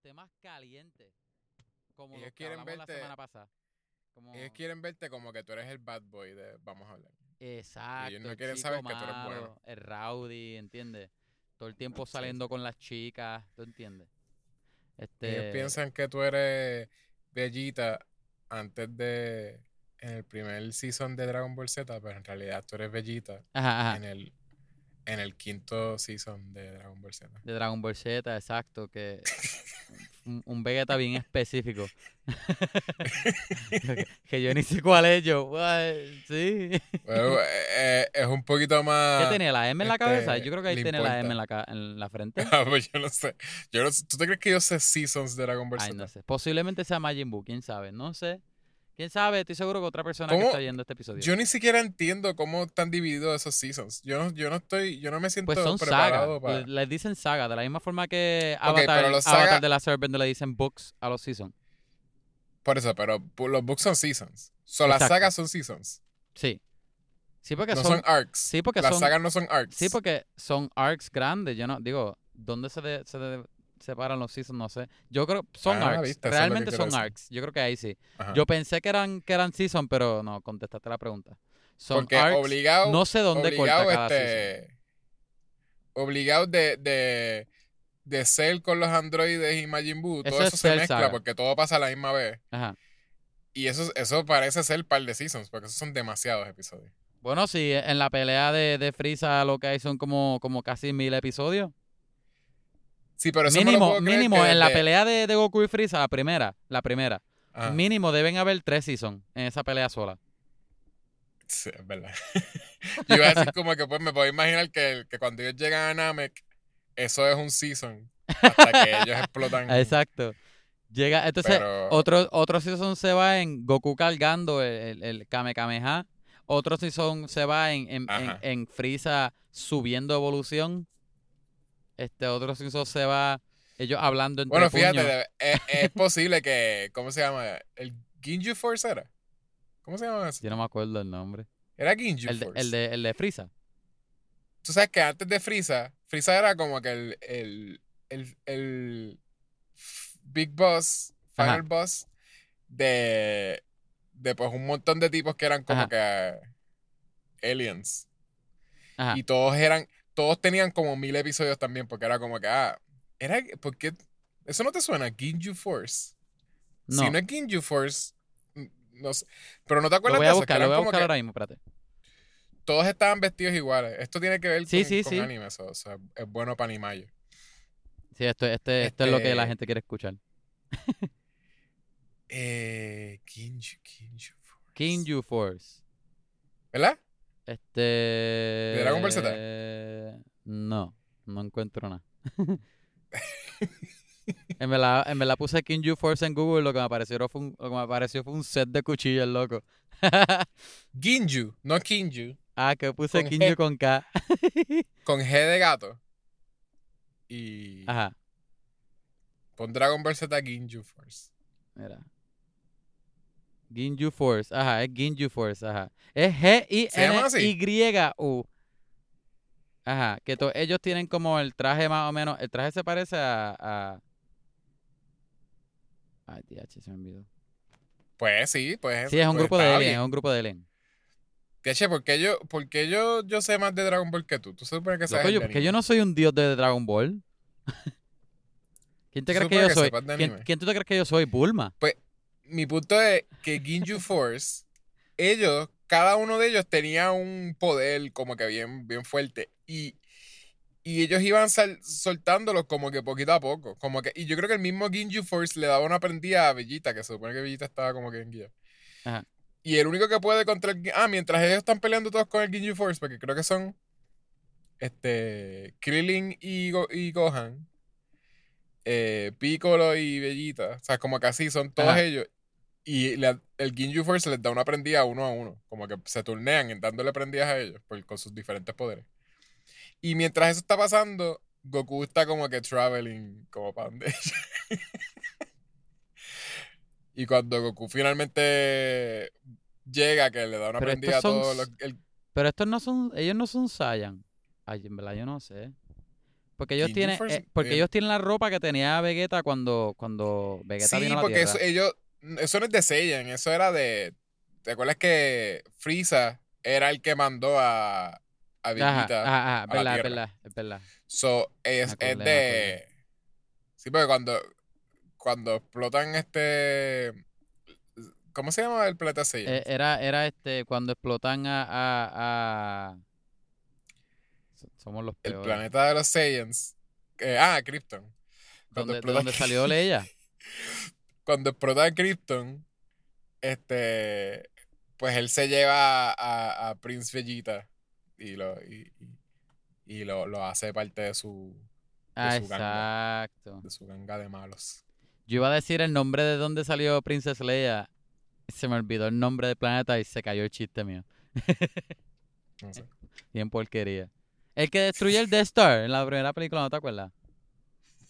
temas calientes. Como Ellos los que quieren hablamos la verte- semana pasada. Como... Ellos quieren verte como que tú eres el bad boy de vamos a hablar. Exacto. no el quieren saber que tú eres bueno. El rowdy, ¿entiendes? Todo el tiempo saliendo con las chicas, ¿tú entiendes? Este, Ellos piensan que tú eres Bellita antes de. En el primer season de Dragon Ball Z, pero en realidad tú eres Bellita Ajá, ajá. en el en el quinto season de Dragon Ball Z. De Dragon Ball Z, exacto, que un, un Vegeta bien específico. que, que yo ni sé cuál es yo. what, Sí. Bueno, eh, es un poquito más. ¿Qué tiene? ¿La M en la cabeza? este, Yo creo que ahí tiene la M en la, en la frente. Ah, pues yo no sé. Yo no sé. ¿Tú te crees que yo sé seasons de Ay, no sé. Posiblemente sea Majin Buu, quién sabe. No sé. ¿Quién sabe? Estoy seguro que otra persona que está viendo este episodio. Yo ni siquiera entiendo cómo están divididos esos seasons. Yo no, yo no estoy, yo no me siento Pues son preparado para. Le- Les dicen saga, de la misma forma que Avatar, pero los Avatar saga- de la Serpent le dicen books a los seasons. Por eso, pero los books son seasons. So, las sagas son seasons. Sí. Sí, porque No son, son, arcs. sí, porque las son- sagas no son arcs. Sí, porque son arcs grandes. Yo no, digo, ¿dónde se, de- se de- separan los seasons? No sé. Yo creo son Ah, arcs. Realmente son decir. arcs. Yo creo que ahí sí. Ajá. Yo pensé que eran, que eran seasons, pero no, contestaste la pregunta. Son Porque arcs. obligado. no sé dónde corta obligado, season. este, obligado de, de, de Cell con los androides y Majin Buu, todo Eso es eso se mezcla Saga. porque todo pasa a la misma vez. Ajá. Y eso, eso parece ser par de seasons, porque esos son demasiados episodios. Bueno, sí, en la pelea de, de Frieza lo que hay son como, como casi mil episodios. Sí, pero eso me lo mínimo, mínimo, que en la pelea de, de Goku y Frieza, la primera, la primera. Ajá. Mínimo deben haber tres seasons en esa pelea sola. Sí, es verdad. Yo iba a decir como que pues me puedo imaginar que, que cuando ellos llegan a Namek, eso es un season. Hasta que ellos explotan. Exacto. Llega, entonces, Pero- otro, otro season se va en Goku cargando el, el, el Kame Kameha. Otro season se va en, en, en, en Frieza subiendo evolución. Este otro season se va ellos hablando entre Bueno, fíjate, puños. de- es, es posible que, ¿cómo se llama? ¿El Ginju Force era? ¿Cómo se llama eso? Yo no me acuerdo el nombre. Era Ginju El Force. el de, el de Frieza. Tú sabes que antes de Frieza, Frieza era como que el, el, el, el Big Boss, Final Ajá. Boss de, de pues un montón de tipos que eran como Ajá. que aliens. Ajá. Y todos eran, todos tenían como mil episodios también, porque era como que, ah, era, ¿por qué? ¿Eso no te suena? Ginju Force. No, Si no es Ginju Force, no sé. Pero no te lo acuerdas voy de a eso, que buscar, lo voy a buscar ahora mismo, espérate. todos estaban vestidos iguales. Esto tiene que ver Sí, con, sí, con sí. anime, eso, o sea, es bueno para Animayo. Sí, esto, este, esto es lo que la Este- gente quiere escuchar. Eh, Ginju, Ginju Force. Kinju Force. ¿Verdad? Este. ¿De Dragon Ball Z? No, no encuentro nada. en, verdad, en verdad puse Kinju Force en Google, lo que me apareció fue un, lo que me apareció fue un set de cuchillas, loco. Ginju, no Kinju, ah, que puse Con Kinju G. con K. con G de gato. Y Ajá, pon Dragon Ball Z Ginju Force. mira. Ginju Force, ajá, es Ginju Force, ajá. Es. G-I-N-Y-U. Ajá, que ellos tienen como el traje más o menos, el traje se parece a... a... Ay, TH, se me olvidó. Pues sí, pues. Sí, es un pues grupo de alien, bien. es un grupo de alien. Tiache, ¿por qué yo, por qué yo, yo sé más de Dragon Ball que tú? Tú se supone que sabes Loco, yo, porque yo no soy un dios de Dragon Ball. ¿Quién te crees que supones yo soy? ¿Quién, quién tú te crees que yo soy? Bulma. Mi punto es que Ginju Force, ellos, cada uno de ellos tenía un poder como que bien, bien fuerte. Y, y ellos iban sal- soltándolos como que poquito a poco. Como que, y yo creo que el mismo Ginju Force le daba una prendida a Bellita, que se supone que Bellita estaba como que en guía. Ajá. Y el único que puede contra el... Ah, mientras ellos están peleando todos con el Ginju Force, porque creo que son este Krillin y, Go- y Gohan, eh, Piccolo y Bellita, o sea, como que así son todos Ajá. ellos. Y el Ginju Force les da una prendida uno a uno, como que se turnean en dándole prendidas a ellos por- con sus diferentes poderes. Y mientras eso está pasando, Goku está como que traveling como para donde ella. y cuando Goku finalmente llega, que le da una Pero prendida a son todos los- el- Pero estos no son, ellos no son Saiyan. Ay, en verdad yo no sé. Porque ellos tienen, Force, eh, porque eh, ellos tienen la ropa que tenía Vegeta cuando, cuando Vegeta Sí, vino a la porque Tierra. eso, ellos, eso no es de Saiyan, eso era de, ¿te acuerdas que Frieza era el que mandó a, a Vegeta? ajá, ajá, es la verdad, es verdad, es verdad. So, es, es de... Sí, porque cuando, cuando explotan este... ¿Cómo se llama el planeta Saiyan? Eh, era, era este, cuando explotan a, a, a- So- Somos los el peores. planeta de los Saiyans. Eh, ah, Krypton. Cuando ¿Dónde, explotan- dónde salió Leia? Cuando explota Krypton, este, pues él se lleva a, a Prince Vegeta y lo, y, lo, lo hace parte de su, Ah, su ganga. exacto. de su ganga de malos. Yo iba a decir el nombre de dónde salió Princess Leia. Se me olvidó el nombre del planeta y se cayó el chiste mío. No sé. Bien porquería. El que destruye el Death Star en la primera película, ¿no te acuerdas?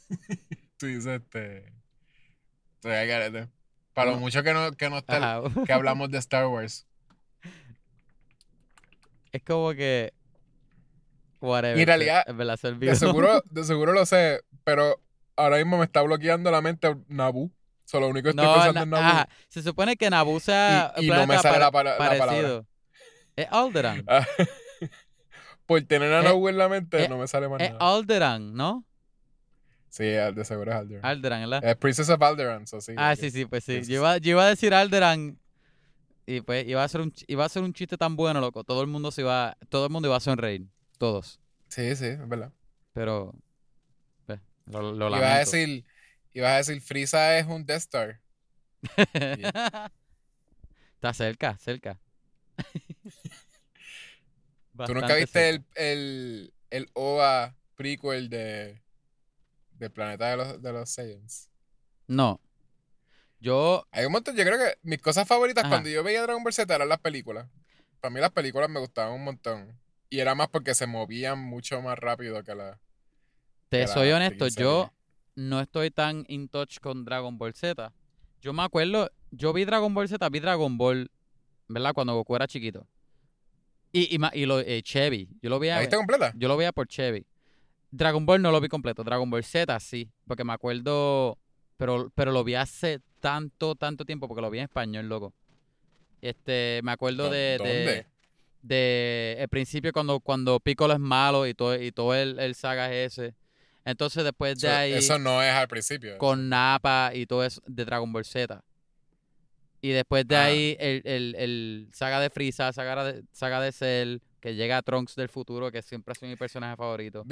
Tú dices este. Estoy al garete. Para lo mucho que no, que no está, que hablamos de Star Wars. Es como que. Whatever. Y en realidad, Es verdad, se olvidó. De seguro, de seguro lo sé, pero ahora mismo me está bloqueando la mente Naboo. Solo lo único que estoy No, pensando en Naboo. ajá. Se supone que Naboo sea Y- no me sale la palabra. Es Alderan. Ah, Por tener a Naboo en la mente, no me sale más Es nada. Alderan, ¿no? Sí, de seguro es Alderaan. Alderan, ¿verdad? Es Princess of Alderaan, so sí. Ah, sí, sí, pues sí. Yo iba, yo iba a decir Alderan y pues iba a ser un iba a ser un chiste tan bueno, loco. Todo el mundo se iba, todo el mundo iba a sonreír, todos. Sí, sí, es verdad. Pero pues, lo, lo Ibas a lamento. decir, ibas a decir, Frieza es un Death Star. Está cerca, cerca. ¿Tú nunca viste cerca. el, el, el OVA prequel de, de Planeta de los, de los Saiyans? No. Yo Hay un montón, yo creo que mis cosas favoritas Ajá. cuando yo veía Dragon Ball Z eran las películas. Para mí las películas me gustaban un montón. Y era más porque se movían mucho más rápido que la... te que la soy honesto, yo no estoy tan in touch con Dragon Ball Z. Yo me acuerdo, yo vi Dragon Ball Z, vi Dragon Ball, ¿verdad? Cuando Goku era chiquito. Y, y, y lo, eh, Chevy, yo lo vi ¿La viste completa? Yo lo veía por Chevy. Dragon Ball no lo vi completo. Dragon Ball Z sí. Porque me acuerdo. Pero, pero lo vi hace tanto, tanto tiempo. Porque lo vi en español, loco. Este, me acuerdo ¿Dó- de, de, dónde? de el principio cuando, cuando Piccolo es malo y todo, y todo el, el saga es ese. Entonces después de Eso, ahí eso no es al principio. con Nappa y todo eso de Dragon Ball Z. Y después de Ah. ahí el, el, el saga de Frieza, saga de, saga de Cell, que llega a Trunks del futuro, que siempre ha sido mi personaje favorito.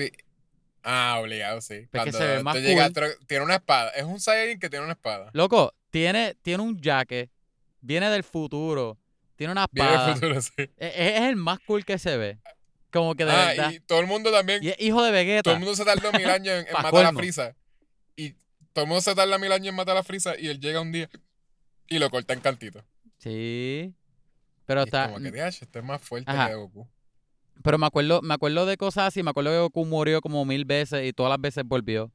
Ah, obligado, sí. Que Cuando se ve más cool. tiene una espada. Es un Saiyajin que tiene una espada. Loco, tiene, tiene un jaque, viene del futuro, tiene una Viene del espada. futuro, sí. Es, es el más cool que se ve. Como que de Ah, verdad. y todo el mundo también. Y es hijo de Todo Vegeta. el mundo se tardó mil años en, en matar a. Frieza. Y todo el mundo se tarda mil años en matar a Frieza. Y él llega un día y lo corta en cantito. Sí. Pero Y es está. como que, "Diache, este es más fuerte Ajá. que Goku. Pero me acuerdo, me acuerdo de cosas así, me acuerdo que Goku murió como mil veces y todas las veces volvió.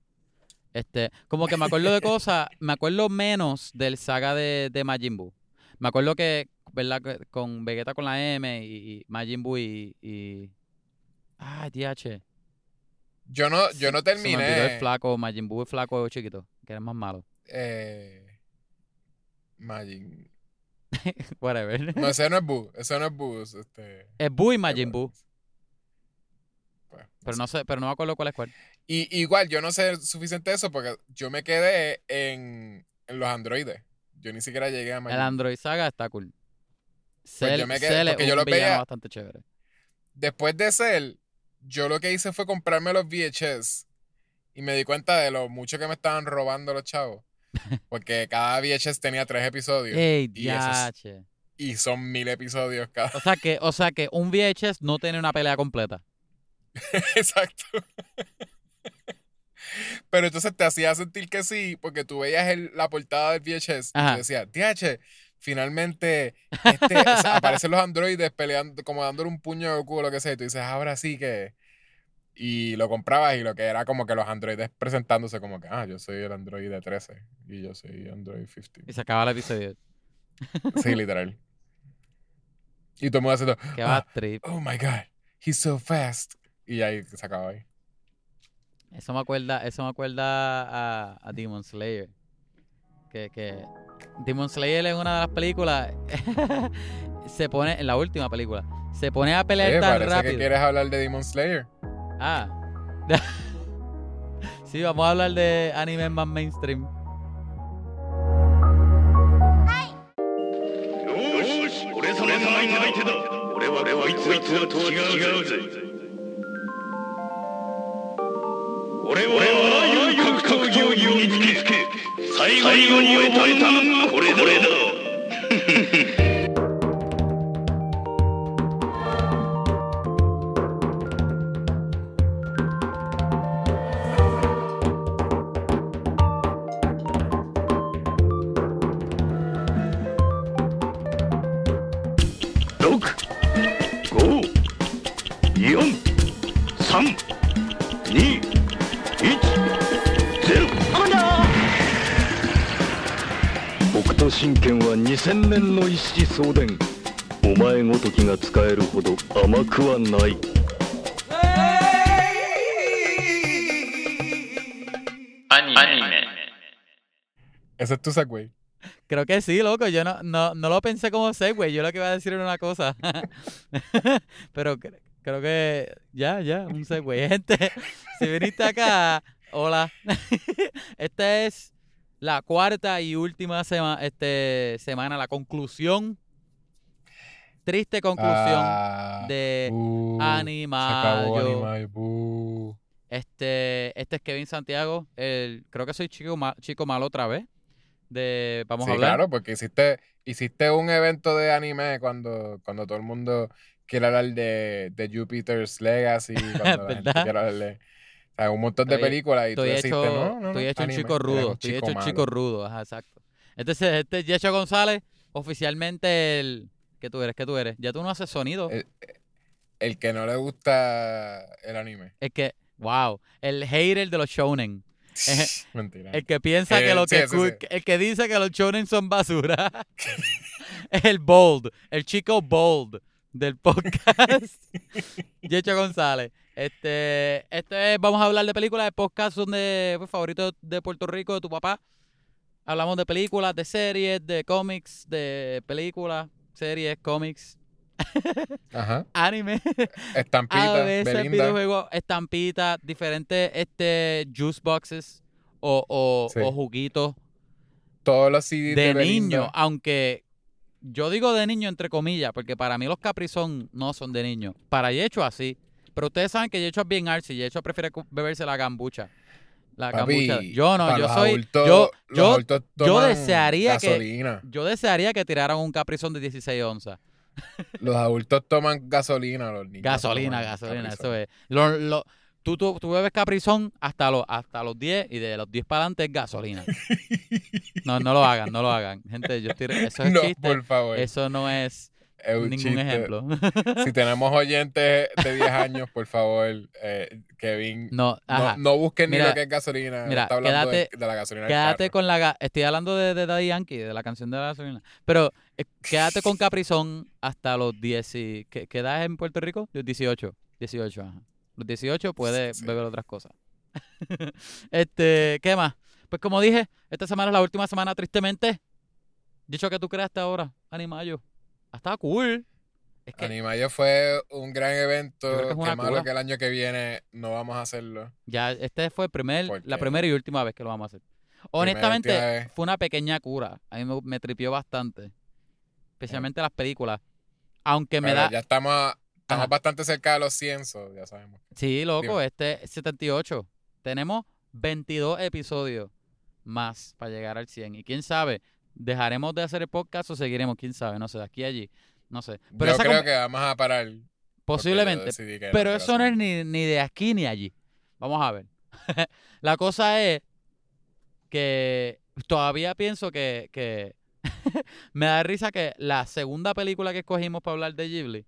Este, como que me acuerdo de cosas, me acuerdo menos del saga de, de Majin Buu. Me acuerdo que, ¿verdad? Con Vegeta con la M y, y Majin Buu y, y... Ay, DH. Yo no, yo no Se me olvidó el terminé. flaco, Majin Buu el flaco chiquito, que era más malo. Eh, Majin. Whatever. No, ese no es Buu. Ese no es Buu. es Este, es Buu y Majin Buu. Pues, Pero no sé, pero no me acuerdo cuál es cuál. Y igual, yo no sé suficiente eso porque yo me quedé en, en los androides. Yo ni siquiera llegué a Majin. El Android Saga está cool. Cell, Pues yo me quedé- Cell es porque yo un villano veía- bastante chévere. Después de ser, yo lo que hice fue comprarme los VHS y me di cuenta de lo mucho que me estaban robando los chavos. Porque cada VHS tenía tres episodios Ey, y y son mil episodios cada. O sea que, o sea que un VHS no tiene una pelea completa. Exacto. Pero entonces te hacía sentir que sí, porque tú veías el- la portada del VHS y Ajá. tú decías, DH, finalmente este, o sea, aparecen los androides peleando, como dándole un puño a Goku o lo que sea, y tú dices, ahora sí que... Y lo comprabas y lo que era como que los androides presentándose como que, ah, yo soy el androide 13 y yo soy android 15. Y se acaba el episodio. Sí, literal. Y todo el mundo haciendo, Ah. trip. oh my god, he's so fast. Y ahí se acaba ahí. Eso me acuerda, eso me acuerda a, a Demon Slayer. Que, que Demon Slayer en una de las películas se pone, en la última película, se pone a pelear Oye, tan parece rápido. que quieres hablar de Demon Slayer. Ah. sí, vamos a hablar de anime más mainstream. よ俺はあらゆる格闘技を身につけ最後に終えたのがこれだ。の一子相伝。お前ごときが使えるほど甘くはない。 Anime. Ese es tu segue. Creo que sí, loco. Yo no, no, no lo pensé como segue. Yo lo que iba a decir era una cosa. Pero cre- creo que ya, ya, un segue. Gente, si viniste acá, hola. Esta es la cuarta y última sema- este, semana, la conclusión. Triste conclusión Ah, de uh, Se acabó Animayo. Animayo. uh. Este, este es Kevin Santiago. El, creo que soy chico, ma- chico malo otra vez. De, vamos Sí, a hablar. claro, porque hiciste, hiciste un evento de anime cuando, cuando todo el mundo quiere hablar de, de Jupiter's Legacy, cuando la gente ¿Verdad? quiere hablar de o sea, un montón de Estoy- películas y tú Estoy deciste, hecho, no, no, no, estoy hecho un chico rudo. Estoy hecho un chico rudo. Ajá, exacto. Entonces, este es Yecho González, oficialmente el. ¿Qué tú eres? ¿Qué tú eres? Ya tú no haces sonido. El, el que no le gusta el anime. El que. Wow. El hater de los shounen. Mentira. El que piensa Eh, que lo sí, que. sí. El que dice que los shounen son basura. el bold. El chico bold del podcast. Yecho González. Este, este es- vamos a hablar de películas de podcast son de pues, favoritos de Puerto Rico de tu papá. Hablamos de películas, de series, de cómics, de películas, series, cómics, Ajá. anime, a Estampita, veces videojuegos, estampitas, diferentes este juice boxes o, o, Sí. o juguitos Todos los CDs de, niño, aunque yo digo de niño entre comillas, porque para mí los Capri Sun no son de niño. Para Yecho así. Pero ustedes saben que Yecho es bien artsy. Yecho prefiere beberse la gambucha. La Papi. Yo no, yo soy. adultos- yo, yo, yo desearía que- gasolina. yo desearía que tiraran un Capri Sun de 16 onzas. Los adultos toman gasolina, los niños. Gasolina, gasolina, Capri eso es. Lo- lo- tú, tú, tú bebes Capri Sun hasta los, hasta los 10 y de los 10 para adelante es gasolina. No, no lo hagan, no lo hagan. Gente, yo estoy, eso es No, chiste. por favor. Eso no es es un ningún chiste. ejemplo. Si tenemos oyentes de 10 años, por favor, eh, Kevin, No, no, no busquen Mira, ni lo que es gasolina. mira, está hablando de- quédate- de, la gasolina Quédate con la... Estoy hablando de, de Daddy Yankee, de la canción de la gasolina. Pero eh, quédate con Caprizón hasta los 10 y... ¿Qué, qué edad es en Puerto Rico? Los 18. 18, ajá. Los 18 puedes Sí. beber otras cosas. este, ¿qué más? Pues como dije, esta semana es la última semana, tristemente. Dicho que tú creaste ahora, Animayo. Ha estado cool. Es que Animayo fue un gran evento. Que es una Qué malo cura. que el año que viene no vamos a hacerlo. ya este fue el primer, la primera y última vez que lo vamos a hacer. Honestamente, fue una pequeña cura. A mí me, me tripió bastante. Especialmente las películas. Aunque me Pero da... ya estamos, estamos Ajá. bastante cerca de los 100, so ya sabemos. Sí, loco, Dime. este es 78. Tenemos 22 episodios más para llegar al 100. Y quién sabe, dejaremos de hacer el podcast o seguiremos, quién sabe, no sé, de aquí a allí. No sé. Pero Yo esa creo que vamos a parar. posiblemente. Pero eso no es ni, ni de aquí ni allí. Vamos a ver. La cosa es que todavía pienso que, que me da risa que la segunda película que escogimos para hablar de Ghibli,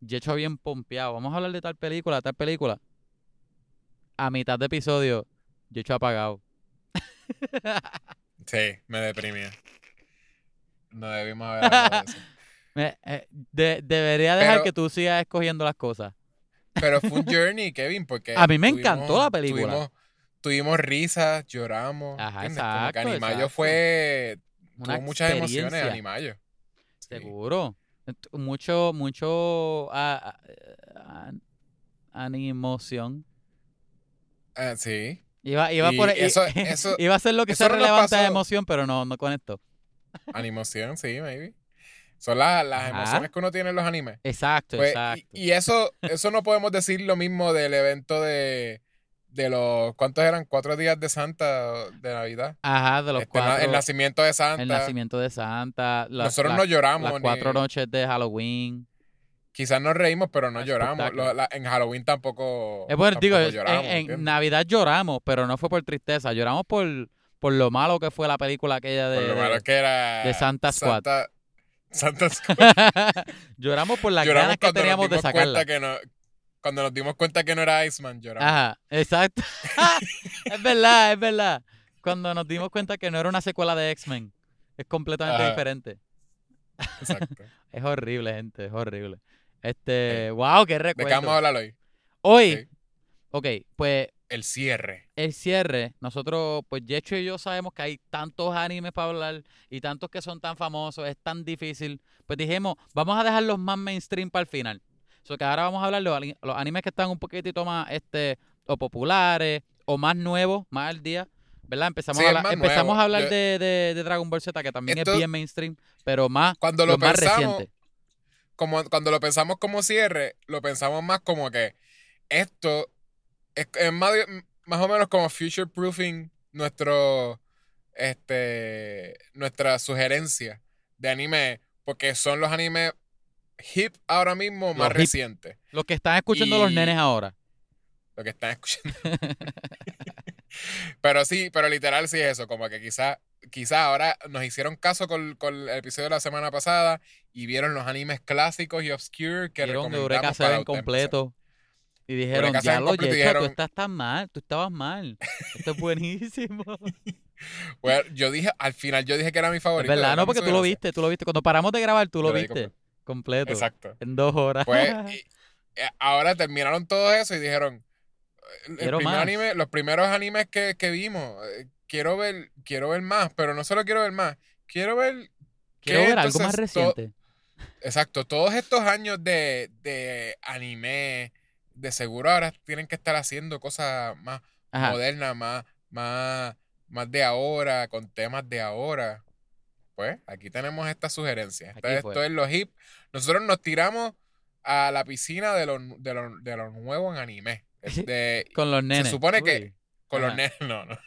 yo he hecho bien pompeado. Vamos a hablar de tal película, tal película. A mitad de episodio, yo he hecho apagado. Sí, me deprimía. No debimos haber hablado de eso. Me- eh, de- debería dejar Pero- que tú sigas escogiendo las cosas. pero fue un journey, Kevin, porque A mí me tuvimos- encantó la película. Tuvimos, tuvimos risas, lloramos. Ajá, ¿entiendes? Como que exacto, Animayo exacto. fue Una tuvo muchas emociones. Animayo. Sí. Seguro. Mucho, mucho ah, ah, animoción. Ah, sí. Iba, iba, Y por, i- eso- eso- iba a ser lo que eso nos relevante pasó. emoción, pero no, no con esto. Animación, sí, maybe. Son la- las Ajá. emociones que uno tiene en los animes. Exacto, Pues, exacto. y, eso, eso no podemos decir lo mismo del evento de, de los, ¿cuántos eran? Cuatro días de Santa de Navidad. Ajá, de los Este, cuatro. el nacimiento de Santa. el nacimiento de Santa. las- Nosotros las- no lloramos. Las ni- cuatro noches de Halloween. Quizás nos reímos, pero no Ah, lloramos. espectáculo. Lo- la- en Halloween tampoco. Es bueno, digo, en-. Navidad lloramos, pero no fue por tristeza. Lloramos por, por lo malo que fue la película aquella de. Por lo de- malo que era. de Santa Squad. Santa, Santa Squad. lloramos por las lloramos ganas que teníamos de sacarla. que no. Cuando nos dimos cuenta que no era Iceman, lloramos. Ajá, exacto. es verdad, es verdad. Cuando nos dimos cuenta que no era una secuela de X-Men. Es completamente Ajá. diferente. Exacto. Es horrible, gente, es horrible. Este, wow, qué ¿De qué vamos a recuerdo. hablar hoy? Hoy, Ok. pues El cierre. el cierre, nosotros, pues Yecho y yo sabemos que hay tantos animes para hablar y tantos que son tan famosos, es tan difícil. Pues dijimos, vamos a dejar los más mainstream para el final. So que ahora vamos a hablar de los, ani- los animes que están un poquitito más, este, o populares, o más nuevos, más al día. ¿Verdad? Empezamos, Sí, a, hablar, empezamos nuevo. a hablar de, de- de Dragon Ball Z, que también Esto- es bien mainstream, pero más, Cuando lo los más pensamos, recientes. Como cuando lo pensamos como cierre, lo pensamos más como que esto es, es más, más o menos como future proofing nuestro este nuestra sugerencia de anime porque son los animes hip ahora mismo más recientes Los que están escuchando los nenes ahora. lo que están escuchando pero sí pero literal sí es eso como que quizá quizá ahora nos hicieron caso con, con el episodio de la semana pasada y vieron los animes clásicos y obscure que Vieron recomendamos para empezar. completo. Y dijeron, ya lo Yecha, tú dijeron- estás tan mal, tú estabas mal. Esto es buenísimo. Bueno, yo dije, al final yo dije que era mi favorito. verdad, no, porque tú lo viste, tú lo viste. Cuando paramos de grabar, tú lo viste. completo. Exacto. En dos horas. Pues y- eh, ahora terminaron todo eso y dijeron, el Quiero primer anime, los primeros animes que, que vimos, eh, quiero ver, quiero ver más, pero no solo quiero ver más, quiero ver, Quiero ver algo más Entonces, to- reciente. exacto, todos estos años de, de anime, de seguro ahora tienen que estar haciendo cosas más Ajá. modernas, más, más, más de ahora, con temas de ahora. Pues aquí tenemos esta sugerencia. Esto, Aquí esto es los hip. Nosotros nos tiramos a la piscina de lo, de lo, de lo nuevo en anime. Con los nenes. supone que- Con los nenes, no, no.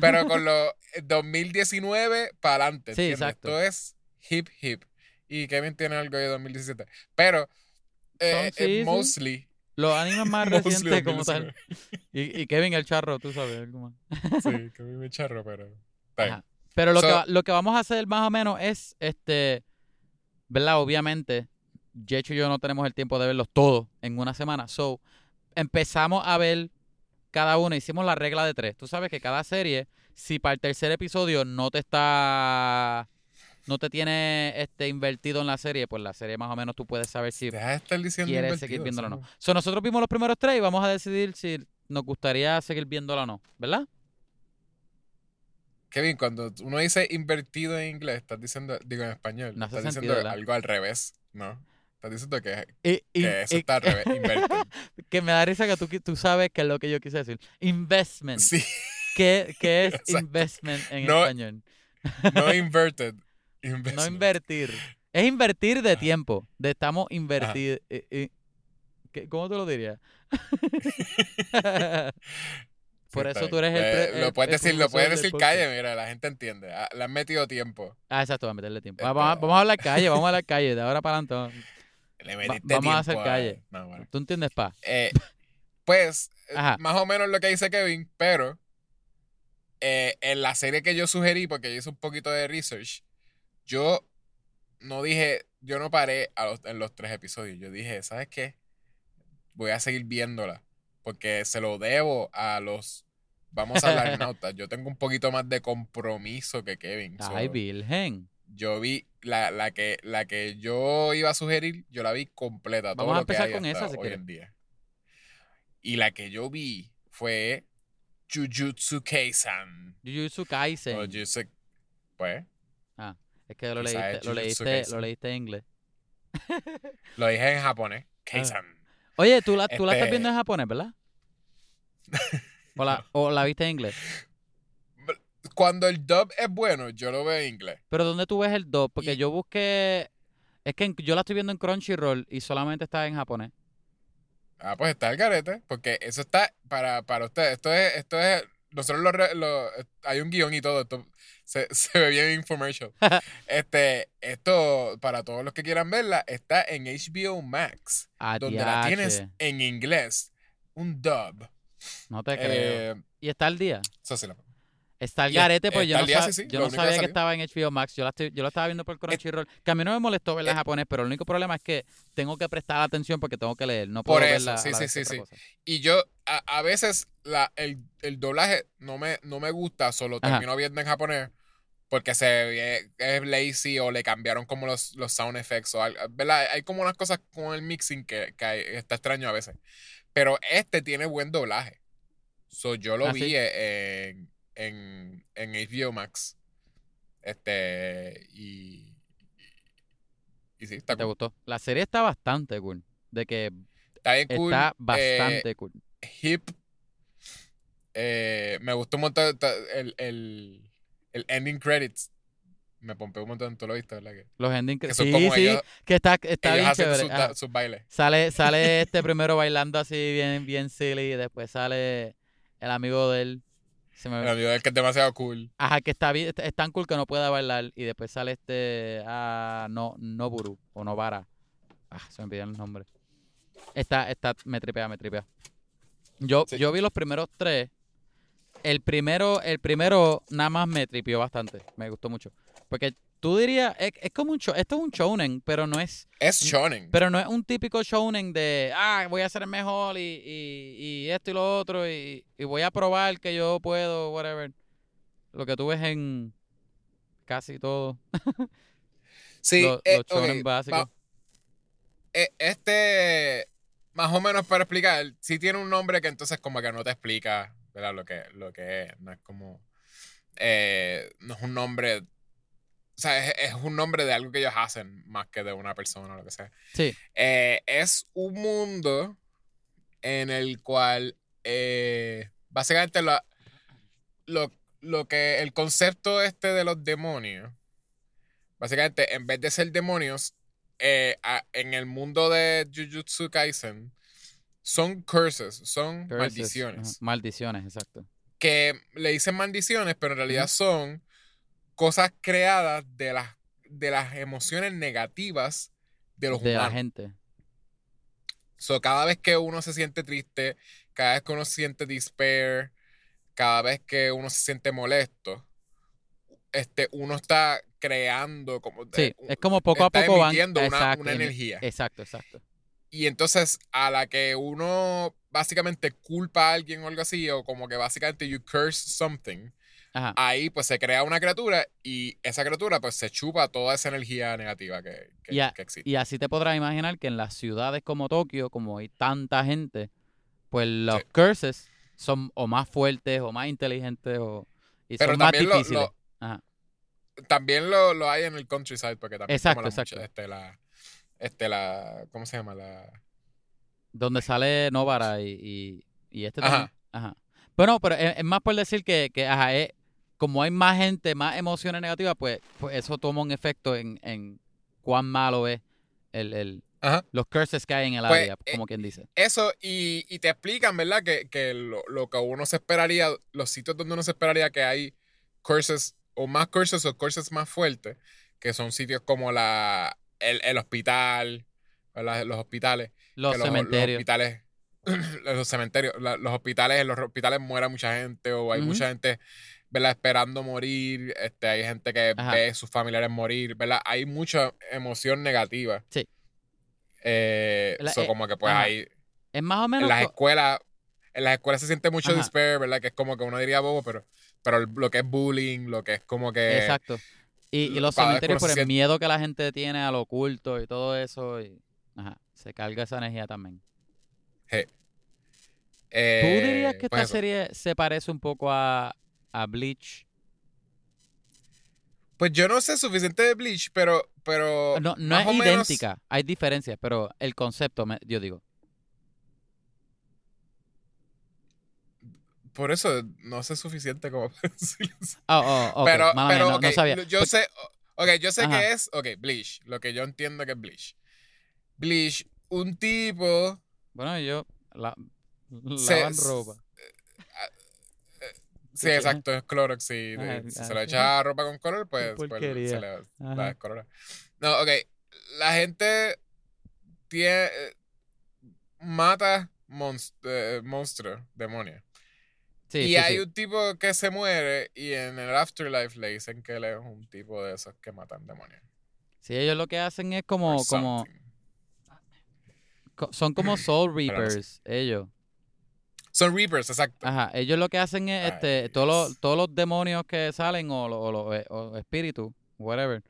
Pero con los 2019 para adelante. Sí, exacto. Esto es hip hip. Y Kevin tiene algo de 2017. Pero, eh, Son- eh, sí, mostly. Los animes más recientes como tal. 2019. Y, y Kevin el charro, tú sabes. algo más. Sí, Kevin me charro, pero. Ajá. Pero lo, So- que, lo que vamos a hacer más o menos es, este, ¿verdad? Obviamente, Jecho y yo no tenemos el tiempo de verlos todos en una semana. So, empezamos a ver cada uno, hicimos la regla de tres. Tú sabes que cada serie, si para el tercer episodio no te está, no te tiene este invertido en la serie, pues la serie más o menos tú puedes saber si Deja de estar diciendo quieres seguir viéndola o no. eso So, nosotros vimos los primeros tres y vamos a decidir si nos gustaría seguir viéndola o no, ¿verdad? Kevin, cuando uno dice invertido en inglés, estás diciendo, digo en español, No estás sentido, diciendo ¿verdad? algo al revés, ¿no? Estás diciendo que, Y, y- que eso y- está al revés, que me da risa que tú, tú sabes qué es lo que yo quise decir. Investment. Sí, ¿Qué, qué es Exacto. investment en No, español? no inverted. No invertir. Es invertir de Ajá. tiempo. De estamos invertir. eh, eh, ¿qué- ¿Cómo tú lo dirías? Por Sí, eso tú eres el, pre- lo puedes el decir, lo puedes decir calle, mira, la gente entiende. Ah, Le han metido tiempo. Ah, exacto, a meterle tiempo. Ah, Vamos, a, vamos a hablar calle, vamos a hablar calle. De ahora para adelante. Le Va- metiste vamos a hacer tiempo calle. No, bueno. ¿Tú entiendes, pa? Eh, pues, Ajá. más o menos lo que dice Kevin, pero eh, en la serie que yo sugerí, porque yo hice un poquito de research, yo no dije, yo no paré a los- en los tres episodios. Yo dije, ¿sabes qué? Voy a seguir viéndola, porque se lo debo a los, vamos a hablar nautas. Yo tengo un poquito más de compromiso que Kevin. so, Ay, virgen. Yo vi la, la que la que yo iba a sugerir, yo la vi completa. todo Vamos a lo que empezar hay con esa, si hoy en día. Y la que yo vi fue Jujutsu Kaisen. Jujutsu Kaisen. O Jujutsu- Pues, Es que lo leíste, lo leíste, Kaisen. lo leíste en inglés. lo dije en japonés. Kaisen. Oye, tú la, tú la estás Este- viendo en japonés, ¿verdad? O la, o la viste en inglés. Cuando el dub es bueno, yo lo veo en inglés. Pero ¿dónde tú ves el dub? Porque Y- yo busqué... Es que en- yo la estoy viendo en Crunchyroll y solamente está en japonés. Ah, pues está el garete, porque eso está para, para ustedes. Esto es, esto es, nosotros lo, lo- hay un guion y todo, esto se, se ve bien infomercial. este, esto, para todos los que quieran verla, está en HBO Max, Ah, donde la tienes en inglés, un dub. No te creo. Eh, ¿Y está al día? eso sí la- Está el garete, pues yo no, sab- sí, yo no que sabía que estaba en HBO Max. Yo la, estoy- yo la estaba viendo por Crunchyroll. Que a mí no me molestó verla en eh, japonés, pero el único problema es que tengo que prestar atención porque tengo que leer. No puedo Por eso, verla sí, la sí, sí, sí. cosa. Y yo, a, a veces, la, el, el doblaje no me, no me gusta, solo Ajá. termino viendo en japonés porque se ve, es lazy o le cambiaron como los, los sound effects o algo, ¿verdad? Hay como unas cosas con el mixing que, está extraño a veces. Pero este tiene buen doblaje. So, yo lo ¿Ah, vi sí? en, en, en HBO Max. Este, y, y sí, está ¿Te cool. gustó? La serie está bastante cool. De que Está bien cool. está eh, bastante cool. hip. Eh, me gustó un montón el, el, el ending credits. Me pompeó un montón, tú lo viste, ¿verdad? Que, Los ending que son Sí, como sí, ellos, que está, está ellos bien hacen sus bailes. Sale, sale este primero bailando así bien, bien silly y después sale el amigo de él. Se me- El amigo del que es demasiado cool. Ajá, que está bien, es tan cool que no puede bailar y después sale este ah, no Noburu o Novara. Ah, se me olvidan los nombres. Está, está, me tripea, me tripea. Yo, Sí. yo vi los primeros tres. El primero, el primero nada más me tripió bastante. Me gustó mucho. Porque tú dirías, es, es como un show, esto es un shounen, pero no es, Es shonen. pero no es un típico shounen de, ah, voy a ser el mejor y, y, y esto y lo otro y, y voy a probar que yo puedo, whatever. Lo que tú ves en casi todo. sí, los, eh, los shonen ok, básicos. eh, este, más o menos para explicar, sí tiene un nombre que entonces como que no te explica, ¿verdad? Lo que, lo que es. No es como, eh, no es un nombre, o sea, es, es un nombre de algo que ellos hacen más que de una persona o lo que sea. Sí, Eh, es un mundo en el cual eh, básicamente lo, lo, lo que el concepto este de los demonios, básicamente en vez de ser demonios, eh, a- en el mundo de Jujutsu Kaisen son curses, son curses, maldiciones. ajá, Maldiciones, exacto. Que le dicen maldiciones, pero en realidad son cosas creadas de las, de las emociones negativas de los De la humanos. gente. So, cada vez que uno se siente triste, cada vez que uno siente despair, cada vez que uno se siente molesto, este, uno está creando como... Sí, eh, es como poco a poco van. una, exacto, una energía. Exacto, exacto. Y entonces, a la que uno básicamente culpa a alguien o algo así, o como que básicamente you curse something, Ajá. ahí pues se crea una criatura y esa criatura pues se chupa toda esa energía negativa que, que, Y a- que existe. Y así te podrás imaginar que en las ciudades como Tokio, como hay tanta gente, pues los Sí. curses son o más fuertes o más inteligentes o y Pero son más también lo- difíciles. lo, Ajá. también lo, lo hay en el countryside, porque también Exacto, como la, exacto. mucha- este, la, este, la, ¿cómo se llama? La, Donde sale Novara y, y, y este Ajá. también. Ajá. Bueno, pero es, es más por decir que, que ajá, es- como hay más gente, más emociones negativas, pues, pues eso toma un efecto en, en cuán malo es el, los curses que hay en el Pues, área, eh, como quien dice. Eso, y, y te explican, ¿verdad? Que, que lo, lo que uno se esperaría, los sitios donde uno se esperaría que hay curses, o más curses o curses más fuertes, que son sitios como la, el, el hospital, ¿verdad? Los hospitales. Los cementerios. Los hospitales, los cementerios, los hospitales, en los hospitales muere mucha gente o hay mucha gente, ¿verdad? Esperando morir, este, hay gente que Ajá. ve a sus familiares morir, ¿verdad? Hay mucha emoción negativa. Sí. Eh, La- so eh, como que pues ajá. hay, es más o en menos... las co- escuelas, en las escuelas se siente mucho Ajá. despair, ¿verdad? Que es como que uno diría bobo, pero, pero lo que es bullying, lo que es como que... Exacto. Y, y los cementerios por el siente- miedo que la gente tiene a lo oculto y todo eso. Y, ajá, se carga esa energía también. Je. ¿Tú dirías Eh, que pues esta eso. serie se parece un poco a, a Bleach? Pues yo no sé suficiente de Bleach, pero. pero No, no es menos- idéntica, hay diferencias, pero el concepto, yo digo. Por eso no sé suficiente como para decir eso. Oh, oh, pero, mala mía, pero no, no ok, sabía. yo Pues- sé. Ok, yo sé Ajá. que es. Ok, Bleach. Lo que yo entiendo que es Bleach. Bleach, un tipo. Bueno, yo la, Se- lavan ropa. Sí, exacto, es Clorox. Ajá, si ah, se sí. echa a ropa con color, pues, pues se le la descolora. No, ok. La gente tiene, eh, mata monst- eh, monstruos, demonios. Sí, y sí, hay sí. un tipo que se muere y en el afterlife le dicen que él es un tipo de esos que matan demonios. Sí, ellos lo que hacen es como, son como Soul. Reapers, ellos. Son Reapers, exacto. Ajá, ellos lo que hacen es, Ay, este, todos los, todos los demonios que salen o, o los eh, o espíritus, whatever,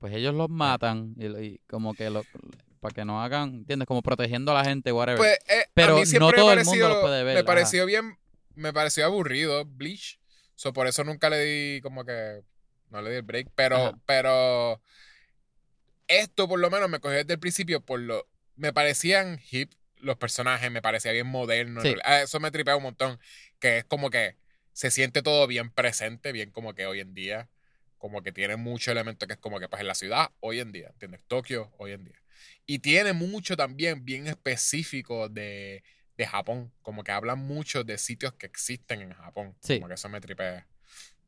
pues ellos los matan y, como que lo, para que no hagan, ¿entiendes? Como protegiendo a la gente, whatever. Pues, eh, Pero no todo el mundo pareció- lo puede ver, Me ajá. pareció bien, me pareció aburrido Bleach. So, por eso nunca le di como que, no le di el break. Pero, Ajá. pero esto por lo menos me cogió desde el principio por lo, me parecían hip los personajes, me parecía bien moderno. Sí. Eso me tripea un montón, que es como que se siente todo bien presente, bien como que hoy en día, como que tiene mucho elemento que es como que pues en la ciudad, hoy en día, ¿entiendes? Tokio, hoy en día. Y tiene mucho también bien específico de, de Japón, como que hablan mucho de sitios que existen en Japón, Sí. como que eso me tripea.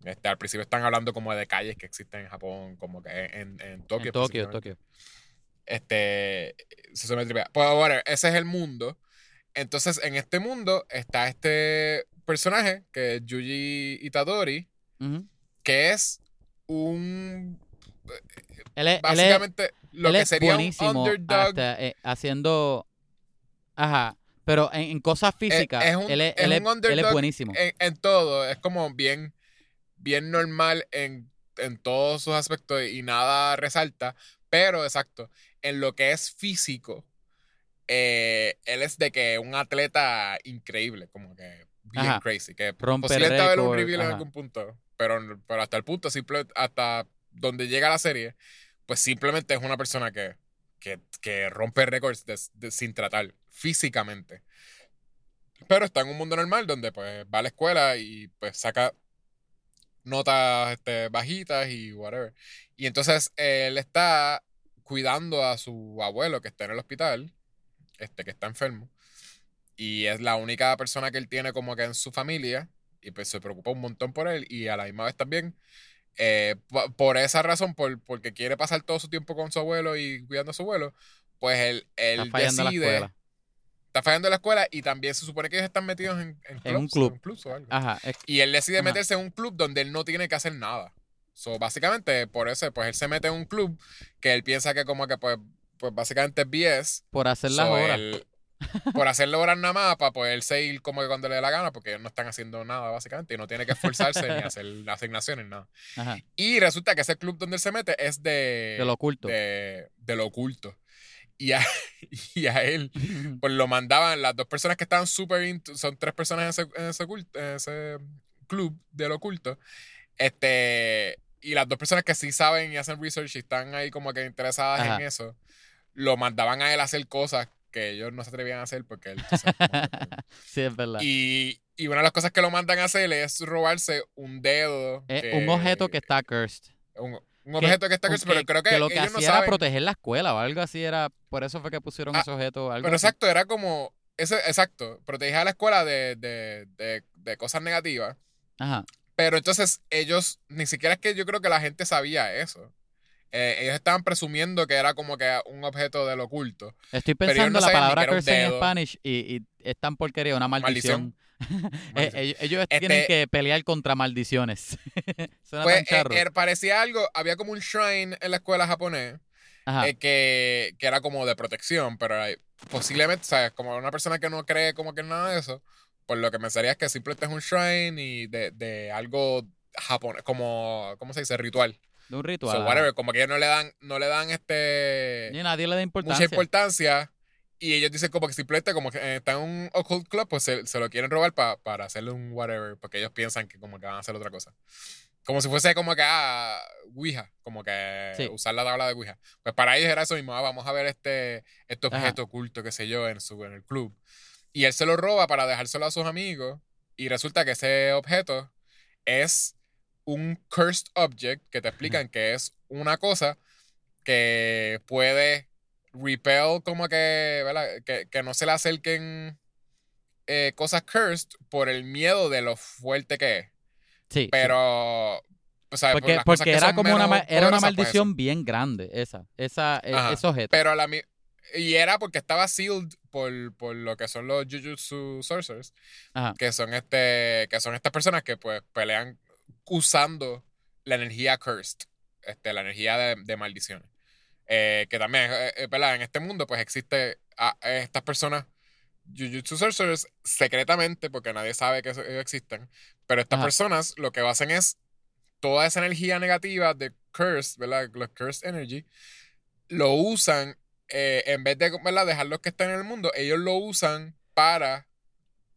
Este, al principio están hablando como de calles que existen en Japón, como que en, en Tokio. en Tokio. Tokio. Este, eso me tripea. Pues bueno, ese es el mundo. Entonces, en este mundo está este personaje que es Yuji Itadori, que es un Él es, él es- básicamente lo él que es sería un underdog. hasta, eh, haciendo, ajá, pero en, en cosas físicas, es un- él, es, él, un es, él es underdog buenísimo. En, en todo, es como bien, bien normal en, en todos sus aspectos y nada resalta. Pero, exacto, en lo que es físico, eh, él es de que un atleta increíble, como que bien Ajá. crazy. Que Rompe posiblemente va a haber un reveal en algún punto. Pero, pero hasta el punto, simple, hasta donde llega la serie, pues simplemente es una persona que, que, que rompe récords de- de- sin tratar físicamente. Pero está en un mundo normal donde pues va a la escuela y pues saca notas este, bajitas y whatever. Y entonces él está cuidando a su abuelo que está en el hospital, este que está enfermo. Y es la única persona que él tiene como que en su familia. Y pues se preocupa un montón por él. Y a la misma vez también, eh, po- por esa razón, por, porque quiere pasar todo su tiempo con su abuelo y cuidando a su abuelo, pues él, él Está fallando la decide escuela. está fallando en la escuela y también se supone que ellos están metidos en, en, En un club. clubs o algo. Ajá, es- Y él decide Ajá. meterse en un club donde él no tiene que hacer nada. So, básicamente, por eso, pues él se mete en un club que él piensa que como que, pues, pues básicamente es BS. por hacer las So, horas. él- por hacerle horas nada más para poderse ir como que cuando le dé la gana, porque ellos no están haciendo nada, básicamente, y no tiene que esforzarse ni hacer asignaciones, nada. Ajá, Y resulta que ese club donde él se mete es de, de lo oculto. de, de lo oculto. Y a, y a él, pues lo mandaban las dos personas que estaban súper son tres personas en ese, en ese cult- en ese club del oculto este y las dos personas que sí saben y hacen research y están ahí como que interesadas Ajá. en eso lo mandaban a él a hacer cosas que ellos no se atrevían a hacer porque él sabes, que- sí, es verdad. y, y una de las cosas que lo mandan a hacer es robarse un dedo que- un objeto que está cursed. un, un objeto que está cursed, pero creo que, lo que ellos no hacía era proteger la escuela o algo así era. Por eso fue que pusieron Ah, ese objeto. Algo Pero así. exacto, era como. Ese, exacto, proteger a la escuela de, de, de, de cosas negativas. Ajá. Pero entonces ellos, ni siquiera es que yo creo que la gente sabía eso. Eh, ellos estaban presumiendo que era como que un objeto del oculto. Estoy pensando no la palabra curse en. Spanish y, y es tan porquería, una maldición. Maldición. Eh, Maldición. ellos ellos Este- tienen que pelear contra maldiciones. Suena Pues tan eh, parecía algo, había como un shrine en la escuela japonés eh, que, que era como de protección, pero posiblemente, ¿sabes? Como una persona que no cree como que nada de eso, pues lo que pensaría es que simplemente es un shrine y de, de algo japonés, como, ¿cómo se dice? Ritual. de un ritual. So, whatever, como que ellos no le dan, no le dan este Y nadie le da importancia. mucha importancia y ellos dicen como que simplemente como que eh, están en un occult club, pues se, se lo quieren robar pa- para hacerle un whatever, porque ellos piensan que como que van a hacer otra cosa. Como si fuese como que, ah, Ouija, como que Sí. usar la tabla de Ouija. Pues para ellos era eso mismo, ah, vamos a ver este, este Ajá. objeto oculto, qué sé yo, en, su, en el club. Y él se lo roba para dejárselo a sus amigos, y resulta que ese objeto es un cursed object, que te explican que es una cosa que puede repel como que, ¿verdad? Que, que no se le acerquen eh, cosas cursed por el miedo de lo fuerte que es. Sí. sí. Pero, o sea, por Porque, cosas porque que era como una, era una pues, maldición bien grande, esa, esa, e- Ajá. ese objeto. Pero a la y era porque estaba sealed por, por lo que son los Jujutsu Sorcerers, Ajá. que son este que son estas personas que pues pelean usando la energía cursed, este, la energía de, de maldiciones. Eh, que también, eh, eh, ¿verdad? En este mundo pues existe a, a estas personas Jujutsu Sorcerers secretamente, porque nadie sabe que eso- ellos existen, pero estas Ajá. personas lo que hacen es toda esa energía negativa de Curse, ¿verdad? Los Curse Energy, lo usan, eh, en vez de ¿verdad? dejar los que están en el mundo, ellos lo usan para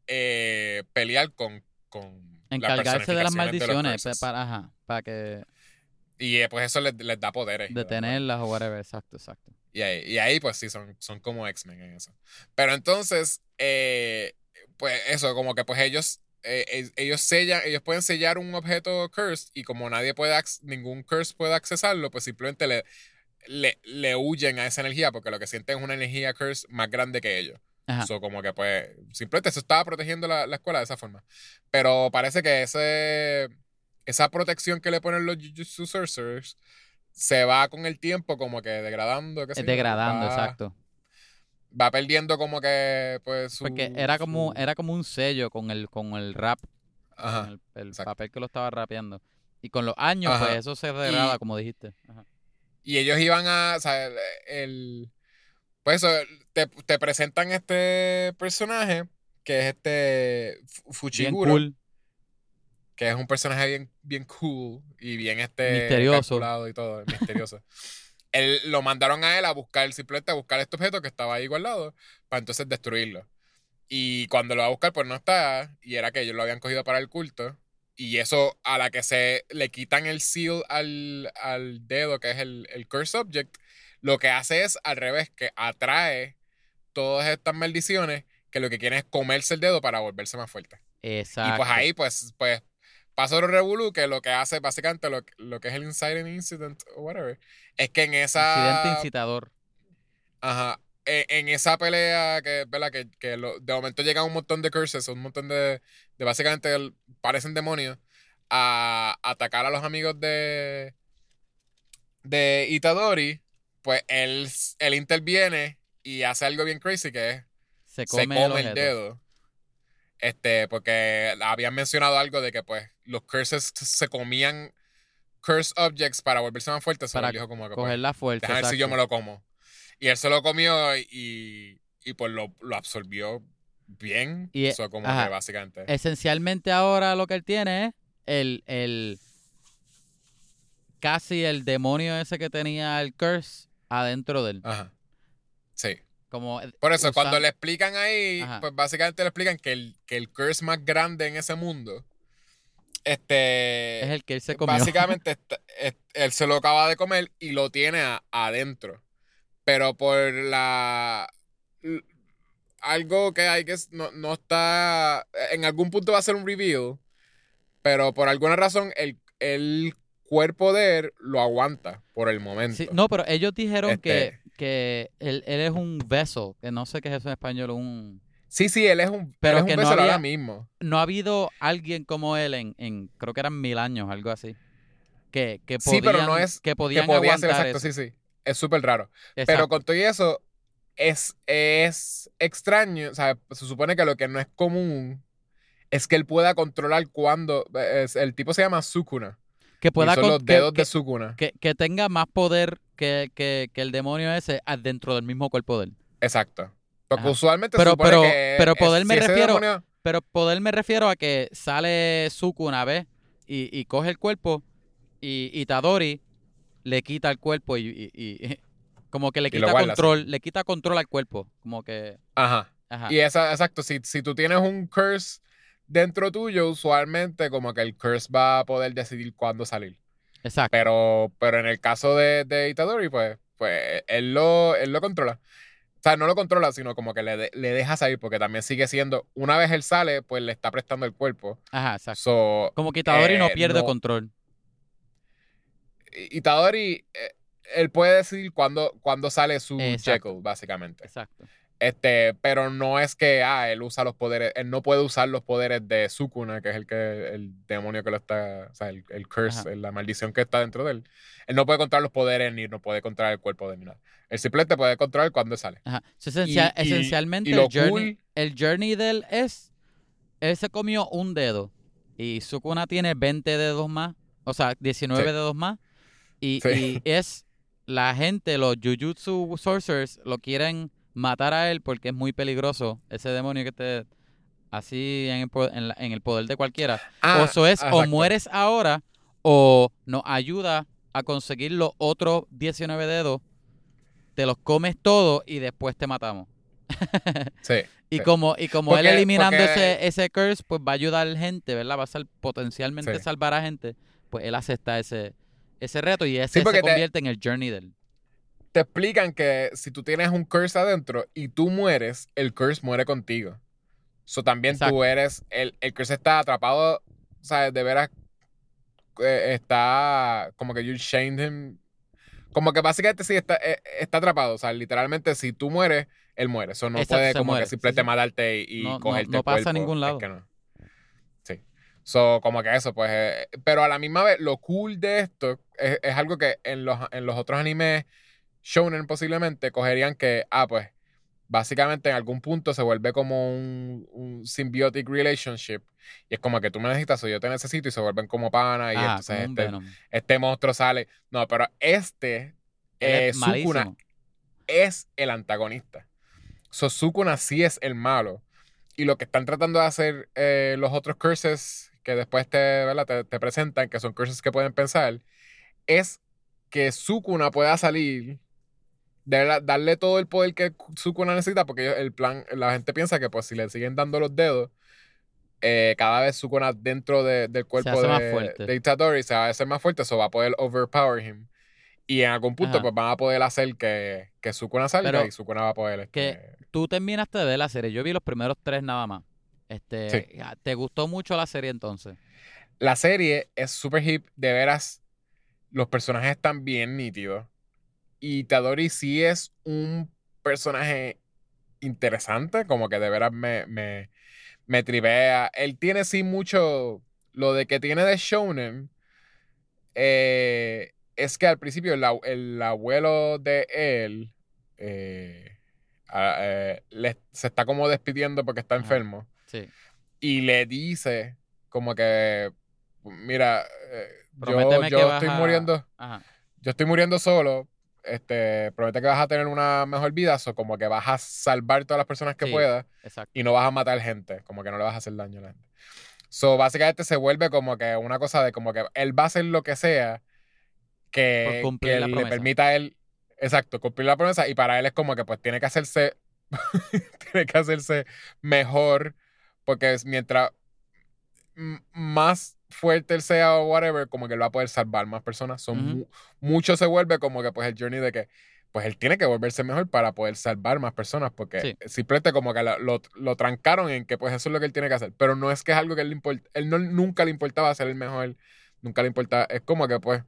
eh, pelear con, con la Encargarse de las maldiciones, pe- para, ajá, para que Y eh, pues eso les, les da poderes. todo, detenerlas o whatever, exacto, exacto. Y ahí, y ahí, pues sí, son, son como X-Men en eso. Pero entonces, eh, pues eso, como que pues ellos, eh, ellos sellan, ellos pueden sellar un objeto cursed y como nadie puede, ningún curse puede accesarlo, pues simplemente le, le, le huyen a esa energía porque lo que sienten es una energía curse más grande que ellos. Ajá. So, como que pues, simplemente se estaba protegiendo la, la escuela de esa forma. Pero parece que ese, esa protección que le ponen los Jujutsu Sorcerers se va con el tiempo como que degradando. sé Es degradando, va- exacto. Va perdiendo como que, pues, su... Porque era como, su- era como un sello con el, con el rap, con Ajá. el, el exacto. papel que lo estaba rapeando. Y con los años, Ajá. pues eso se degrada, Y- como dijiste. Ajá. Y ellos iban a, o sea, el... el- pues eso, te, te presentan este personaje que es este Bien Fuchiguro. cool. que es un personaje bien, bien cool y bien este Misterioso. y todo, misterioso. él, lo mandaron a él a buscar, simplemente a buscar este objeto que estaba ahí guardado, para entonces destruirlo. Y cuando lo va a buscar, pues no está, y era que ellos lo habían cogido para el culto. Y eso, a la que se le quitan el seal al, al dedo, que es el, el curse object, lo que hace es al revés, que atrae todas estas maldiciones que lo que quieren es comerse el dedo para volverse más fuerte. Exacto. Y pues ahí, pues, pues pasa otro revolú que lo que hace básicamente lo, lo que es el inciting incident o whatever, es que en esa. Incidente incitador. Ajá. En, en esa pelea que, ¿verdad? Que, que lo- de momento llegan un montón de curses, un montón de. de básicamente el- parecen demonios. A atacar a los amigos de. de Itadori. Pues él, él interviene y hace algo bien crazy que es Se se come, come, el, dedo. Este, porque habían mencionado algo de que pues los curses se comían curse objects para volverse más fuertes. Para dijo como que Coger pues, la fuerza. déjame ver si yo me lo como. Y él se lo comió y, y pues lo, lo absorbió bien. Y, Eso como ajá. que básicamente. Esencialmente ahora lo que él tiene es el, el casi el demonio ese que tenía el curse adentro de él. Ajá. Sí. Como Por eso, cuando le explican ahí, Ajá. pues básicamente le explican que el, que el curse más grande en ese mundo, este... es el que él se comió. Básicamente, él se lo acaba de comer y lo tiene a- adentro. Pero por la. Algo que hay que. No, no está. En algún punto va a ser un reveal. Pero por alguna razón, el, el cuerpo de él lo aguanta por el momento. Sí, no, pero ellos dijeron Este- que, que él, él es un vessel, que no sé qué es eso en español, un... sí, sí, él es un. Pero es que un no había- ahora mismo. No ha habido alguien como él en, en creo que eran mil años, algo así. Que, que Sí, pero no es que podía ser aguantar exacto, eso. sí, sí. Es súper raro. Pero con todo y eso, es, es extraño. O sea, se supone que lo que no es común es que él pueda controlar cuando. es- el tipo se llama Sukuna. que Y pueda son con- los dedos que, de Sukuna. que- que tenga más poder que, que, que el demonio ese dentro del mismo cuerpo de él. Exacto. Porque Ajá. usualmente Pero- se supone pero- que pero es- poder me si refiero- demonio- Pero poder me refiero a que sale Suku una vez y, y coge el cuerpo y Itadori le quita el cuerpo y, y, y- Como que le quita guarda, sí. control, le quita control al cuerpo. Como que. Ajá. Ajá. Y esa, exacto, si, si tú tienes un curse dentro tuyo, usualmente como que el curse va a poder decidir cuándo salir. Exacto. Pero, pero en el caso de, de Itadori, pues, pues él, lo, él lo controla. O sea, no lo controla, sino como que le, de- le deja salir, porque también sigue siendo, una vez él sale, pues le está prestando el cuerpo. Ajá, exacto. So, Como que Itadori no eh, pierde no- control. Itadori, eh, él puede decidir cuándo, cuándo sale su. Jekyll, básicamente. Exacto. Este, pero no es que ah, él usa los poderes, él no puede usar los poderes de Sukuna, que es el que el demonio que lo está, o sea, el, el curse, la maldición que está dentro de él. Él no puede controlar los poderes ni no puede controlar el cuerpo de ni nada. Él simplemente puede controlar cuando sale. Ajá. Y- esencialmente y el, journey, cool- el journey de él es. Él se comió un dedo. Y Sukuna tiene 20 dedos más. O sea, 19 Sí. dedos más. Y, Sí. y es. La gente, los Jujutsu Sorcerers, lo quieren matar a él porque es muy peligroso. Ese demonio que te. Así en el, en la- en el poder de cualquiera. o eso es, o Ah, mueres ahora, o nos ayuda a conseguir los otros 19 dedos, te los comes todos y después te matamos. Sí. Y Sí. como, y como él eliminando porque- ese, ese curse, pues va a ayudar gente, ¿verdad? Va a ser potencialmente Sí. salvar a gente. Pues él acepta ese, ese reto y ese Sí, se te- convierte en el journey de él. Te explican que si tú tienes un curse adentro y tú mueres, el curse muere contigo. So también Exacto. tú eres, el, el curse está atrapado, o sea, de veras eh, está como que you shamed him. Como que básicamente sí está, eh, está atrapado. O sea, literalmente si tú mueres, él muere. Eso no Exacto, puede como muere, que simplemente sí, sí. matarte y, y No- cogerte no pasa a cuerpo. ningún Es lado. que no. So, como que eso, pues. eh, pero a la misma vez, lo cool de esto es, es algo que en los, en los otros animes shonen posiblemente cogerían que, ah, pues, básicamente en algún punto se vuelve como un, un symbiotic relationship. Y es como que tú me necesitas o yo te necesito y se vuelven como pana y Ajá, entonces este, este monstruo sale. No, pero este, eh, es Sukuna, es el antagonista. So, Sukuna sí es el malo. Y lo que están tratando de hacer eh, los otros curses que después te, ¿verdad? te, te presentan, que son curses que pueden pensar, es que Sukuna pueda salir, de verdad, darle todo el poder que Sukuna necesita, porque el plan, la gente piensa que pues si le siguen dando los dedos, eh, cada vez Sukuna dentro de- del cuerpo de, de Itadori se va a hacer más fuerte, eso va a poder overpower him. Y en algún punto, Ajá. pues van a poder hacer que, que Sukuna salga Pero y Sukuna va a poder. que- este, Tú terminaste de ver la serie. Yo vi los primeros tres nada más. Este, Sí. ¿Te gustó mucho la serie entonces? La serie es super hip, de veras. Los personajes están bien nítidos. Y Tadori sí es un personaje interesante, como que de veras me, me, me tripea. Él tiene sí mucho. Lo de que tiene de Shonen eh, es que al principio el, el abuelo de él eh, a- eh, le- se está como despidiendo porque está enfermo Sí. y le dice como que mira eh, yo, yo estoy a- muriendo Ajá. yo estoy muriendo solo este promete que vas a tener una mejor vida o como que vas a salvar todas las personas que Sí. puedas Exacto. y no vas a matar gente como que no le vas a hacer daño a la gente so básicamente se vuelve como que una cosa de como que él va a hacer lo que sea que, que le permita a él exacto cumplir la promesa y para él es como que pues tiene que hacerse tiene que hacerse mejor porque mientras más fuerte él sea o whatever, como que él va a poder salvar más personas. Son mu- mucho se vuelve como que pues el journey de que pues él tiene que volverse mejor para poder salvar más personas porque Sí. simplemente como que lo, lo, lo trancaron en que pues eso es lo que él tiene que hacer, pero no es que es algo que él le importa, él no, nunca le importaba ser el mejor, nunca le importaba, es como que pues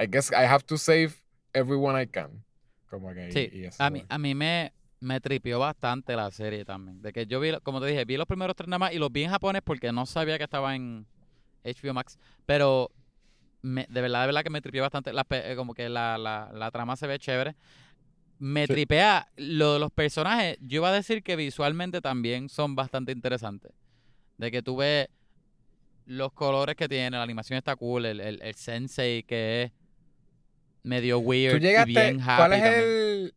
I guess I have to save everyone I can. Como que Sí, y eso, a mí, a mí me, me tripió bastante la serie también. De que yo vi, como te dije, vi los primeros tres nada más y los vi en japonés porque no sabía que estaba en HBO Max. Pero me- de verdad, de verdad que me tripió bastante. La eh, como que la, la, la trama se ve chévere. Me Sí. tripea lo de los personajes. Yo iba a decir que visualmente también son bastante interesantes. De que tú ves los colores que tiene, la animación está cool, el, el, el sensei que es medio weird ¿Tú y bien happy ¿Cuál es también. el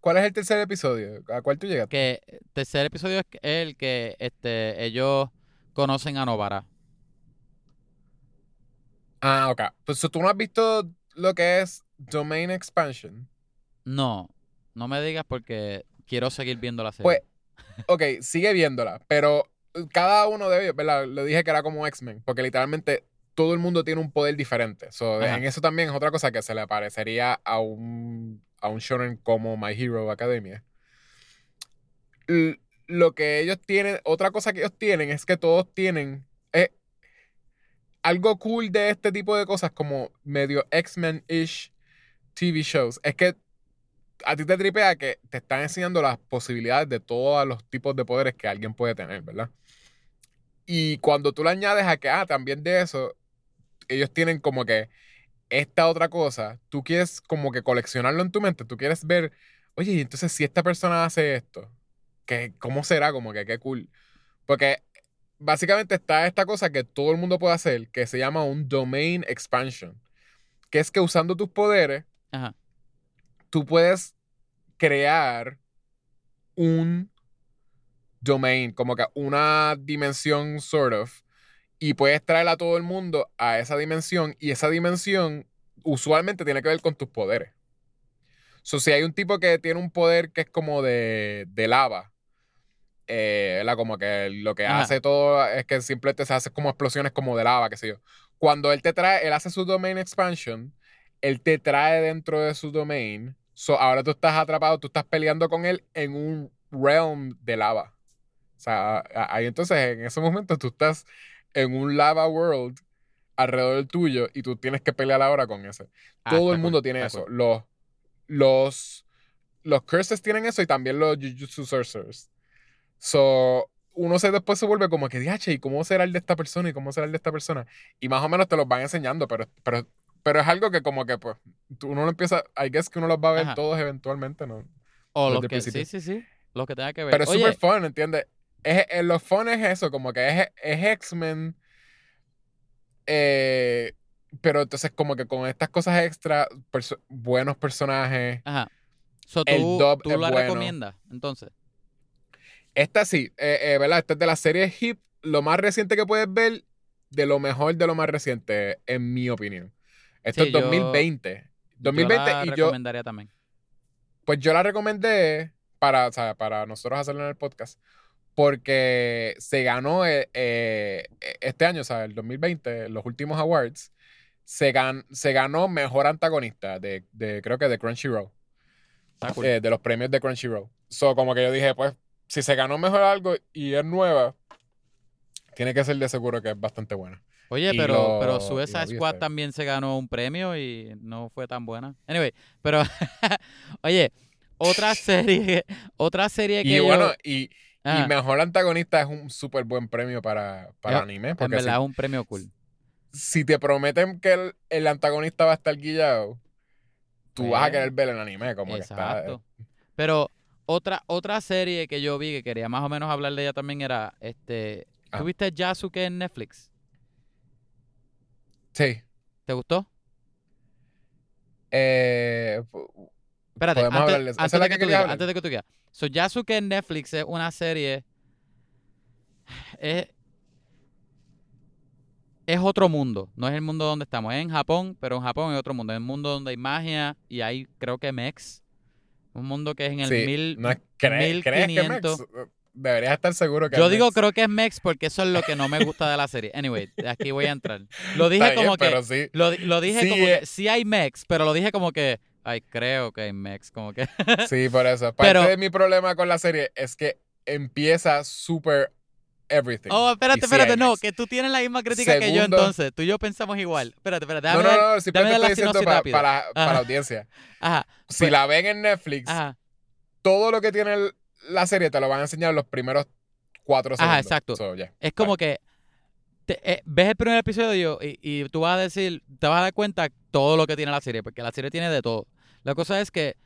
¿Cuál es el tercer episodio? ¿A cuál tú llegaste? que el tercer episodio es el que este ellos conocen a Novara. Ah, ok. Pues tú no has visto lo que es Domain Expansion. No, no me digas porque quiero seguir viendo la serie. Pues, ok, sigue viéndola, pero cada uno de ellos, ¿verdad? Le dije que era como X-Men, porque literalmente todo el mundo tiene un poder diferente. So, en eso también es otra cosa que se le parecería a un, a un shonen como My Hero Academia. Lo que ellos tienen, otra cosa que ellos tienen es que todos tienen eh, algo cool de este tipo de cosas como medio X-Men-ish TV shows. Es que a ti te tripea que te están enseñando las posibilidades de todos los tipos de poderes que alguien puede tener, ¿verdad? Y cuando tú le añades a que, ah, también de eso, ellos tienen como que esta otra cosa, tú quieres como que coleccionarlo en tu mente, tú quieres ver, oye, entonces si esta persona hace esto, ¿qué, ¿cómo será? Como que qué cool. Porque básicamente está esta cosa que todo el mundo puede hacer, que se llama un domain expansion, que es que usando tus poderes, Ajá. tú puedes crear un domain, como que una dimensión sort of, y puedes traer a todo el mundo a esa dimensión, y esa dimensión usualmente tiene que ver con tus poderes. So, si hay un tipo que tiene un poder que es como de, de lava, eh. Como que lo que Ajá. hace todo es que simplemente se hace como explosiones como de lava, qué sé yo. Cuando él te trae, él hace su domain expansion, él te trae dentro de su domain. So, ahora tú estás atrapado, tú estás peleando con él en un realm de lava. O sea, ahí entonces en ese momento tú estás en un lava world alrededor del tuyo y tú tienes que pelear ahora con ese. Ah, Todo el mundo cool, tiene eso. cool. Los, los, los curses tienen eso y también los Jujutsu Sorcerers. So, uno se después se vuelve como que, diache, ¿y cómo será el de esta persona? ¿Y cómo será el de esta persona? Y más o menos te los van enseñando, pero, pero, pero es algo que como que, pues, tú- uno lo empieza, I guess que uno los va a ver Ajá. todos eventualmente, ¿no? O los que, principio. sí, sí, sí. Los que tenga que ver. Pero es Oye, super fun, ¿entiendes? Es, es- lo fun es eso, como que es, es X-Men. eh, pero entonces, como que con estas cosas extra, perso- buenos personajes. Ajá. So, el tú, dub tú es la bueno. recomiendas, entonces. Esta sí, eh, eh, ¿verdad? Esta es de la serie Hip, lo más reciente que puedes ver, de lo mejor de lo más reciente, en mi opinión. Esto Sí, es yo- 2020. yo 2020 la y yo, recomendaría también. pues yo la recomendé para, o sea, para nosotros hacerlo en el podcast, porque se ganó eh, eh, este año, o sea, el 2020, los últimos awards, se, gan- se ganó mejor antagonista de, de creo que de Crunchyroll, Está cool. eh, de los premios de Crunchyroll. So, como que yo dije, pues, si se ganó mejor algo y es nueva, tiene que ser de seguro que es bastante buena. Oye, y pero, lo- pero vi Squad este. también se ganó un premio y no fue tan buena. Anyway, pero oye, otra serie, otra serie que Y yo- bueno, y, y Ajá, mejor antagonista es un súper buen premio para, para Es- anime, en si verdad es un premio cool. si te prometen que el, el antagonista va a estar guillado, tú vas a Pues, querer ver el anime, como que está. Exacto. Pero otra otra serie que yo vi que quería más o menos hablar de ella también era este, Ah. ¿tuviste Yasuke en Netflix? Sí. ¿Te gustó? Eh, Espérate, Podemos antes, hablar de eso. ¿Esa antes de que que tú digas, antes de que tú digas. So, Yasuke en Netflix es una serie. Es, es otro mundo. No es el mundo donde estamos. Es en Japón, pero en Japón es otro mundo. Es un mundo donde hay magia y hay, creo que mechs. Un mundo que es en el sí, mil. no es- ¿crees, ¿Crees que 1500? Mex? Deberías estar seguro que Yo es digo Mex. creo que es Mex porque eso es lo que no me gusta de la serie. Anyway, aquí voy a entrar. Lo dije Está bien, como que. pero sí. Lo, di- lo dije Sí, como eh. que sí hay Mex, pero lo dije como que. Ay, creo que hay Mex. Como que. Sí, por eso. Parte Pero- de mi problema con la serie es que empieza super everything. Oh, espérate, espérate, no, que tú tienes la misma crítica que yo entonces. Tú y yo pensamos igual. Espérate, espérate, No, déjame no, no, dame simplemente estoy diciendo para, la audiencia. Ajá, Si Pues- la ven en Netflix, ajá, todo lo que tiene el- la serie te lo van a enseñar los primeros cuatro segundos. Ajá, exacto. So, yeah. Es como que te- eh, ves el primer episodio y, y tú vas a decir, te vas a dar cuenta todo lo que tiene la serie, porque la serie tiene de todo. La cosa es que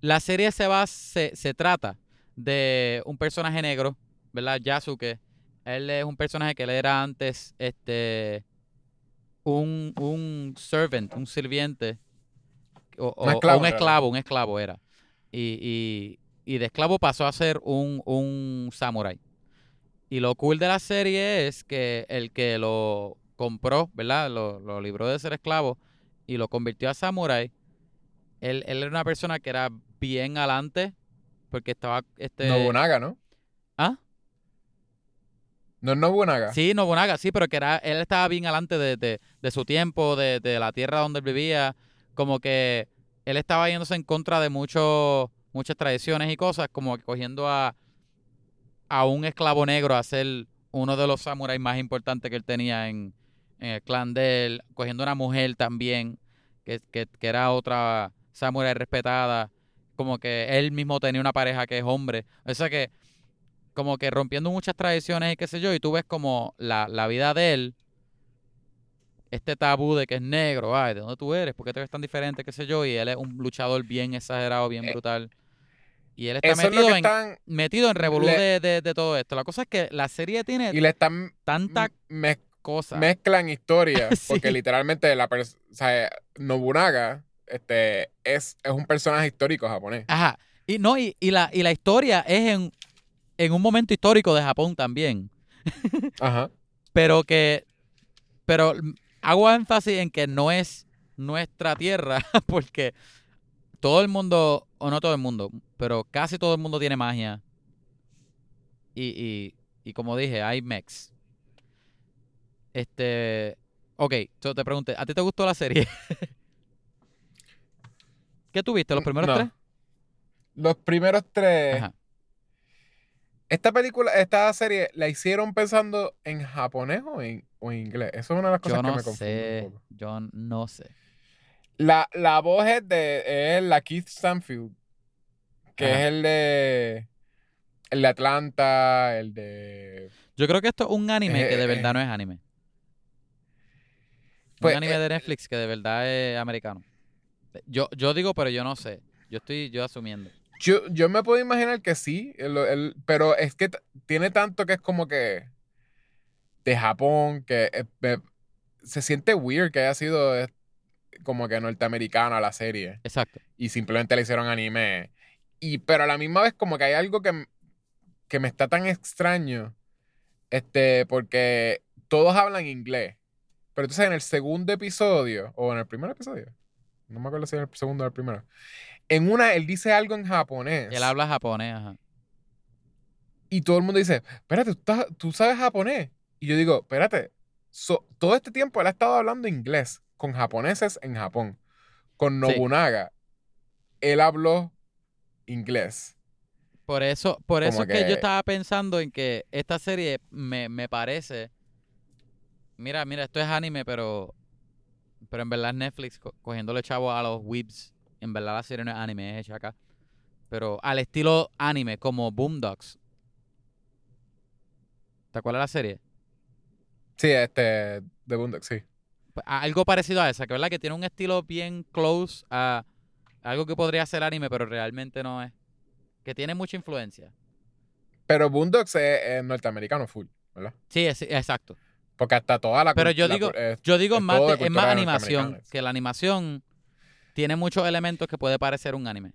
la serie se va, se, se trata de un personaje negro, ¿verdad? Yasuke. Él es un personaje que él era antes, este, un, un servant, un sirviente, o, o- o esclavo, un esclavo, un esclavo era. Y, y, y de esclavo pasó a ser un, un samurái. Y lo cool de la serie es que el que lo compró, ¿verdad? Lo, lo libró de ser esclavo y lo convirtió a samurái, él, él era una persona que era bien galante porque estaba este Nobunaga, ¿no? ¿Ah? No es Nobunaga. Sí, Nobunaga, sí, pero que era, él estaba bien adelante de, de- de su tiempo, de, de la tierra donde él vivía, como que él estaba yéndose en contra de muchos muchas tradiciones y cosas, como que cogiendo a, a un esclavo negro a ser uno de los samuráis más importantes que él tenía en, en el clan de él, cogiendo una mujer también, que, que, que era otra samurái respetada, como que él mismo tenía una pareja que es hombre, o sea que como que rompiendo muchas tradiciones y qué sé yo, y tú ves como la, la vida de él, este tabú de que es negro, ay, ¿de dónde tú eres? ¿Por qué te ves tan diferente? qué sé yo? Y él es un luchador bien exagerado, bien Eh, brutal. Y él está Eso metido, en, están. metido en revolú le- de, de- de todo esto. La cosa es que la serie tiene Y le están. tanta mez- cosa. mezclan historias. Sí. Porque literalmente la o sea, Nobunaga este, es, es un personaje histórico japonés. Ajá. Y no, y, y la, y la historia es en, en un momento histórico de Japón también. Ajá. pero que pero hago énfasis en que no es nuestra tierra porque todo el mundo o no todo el mundo pero casi todo el mundo tiene magia y, y, y como dije hay mechs este ok yo te pregunté ¿a ti te gustó la serie? ¿qué tuviste? ¿los primeros No. tres? Los primeros tres. Ajá. Esta película, esta serie, ¿la hicieron pensando en japonés o en, o en inglés? Eso es una de las cosas yo que me confunde sé un poco. yo no sé La, la voz es de es la Keith Stanfield, que Ajá. es el de el de Atlanta, el de yo creo que esto es un anime que de Eh, verdad no es anime Pues, un anime eh, de Netflix que de verdad es americano. Yo, yo digo, pero yo no sé. Yo estoy yo asumiendo. Yo, yo me puedo imaginar que sí, el- el- pero es que tiene tanto que es como que de Japón, que eh, se siente weird que haya sido eh, como que norteamericana la serie Exacto. y simplemente le hicieron anime. Y, pero a la misma vez como que hay algo que, que me está tan extraño, este, porque todos hablan inglés. Pero entonces en el segundo episodio, o en el primer episodio, no me acuerdo si en el segundo o el primero, en una él dice algo en japonés. Él habla japonés, ajá. Y todo el mundo dice, espérate, ¿tú, estás- tú sabes japonés? Y yo digo, espérate, so- todo este tiempo él ha estado hablando inglés con japoneses en Japón. Con Sí. Nobunaga, él habló inglés. Por eso, por eso es que yo que- estaba pensando en que esta serie me, me parece. Mira, mira, esto es anime, pero. Pero en verdad es Netflix co- cogiéndole chavo a los weebs. En verdad la serie no es anime, es hecha acá. Pero al estilo anime, como Boondocks. ¿Te acuerdas de la serie? Sí, este, de Boondock, sí. Pues, algo parecido a esa, que verdad que tiene un estilo bien close a algo que podría ser anime, pero realmente no es. Que tiene mucha influencia. Pero Boondocks es, es norteamericano full, ¿verdad? Sí, es- exacto. Porque hasta toda la Pero yo la digo- cul- eh, Yo digo es más, de es más animación, que la animación tiene muchos elementos que puede parecer un anime.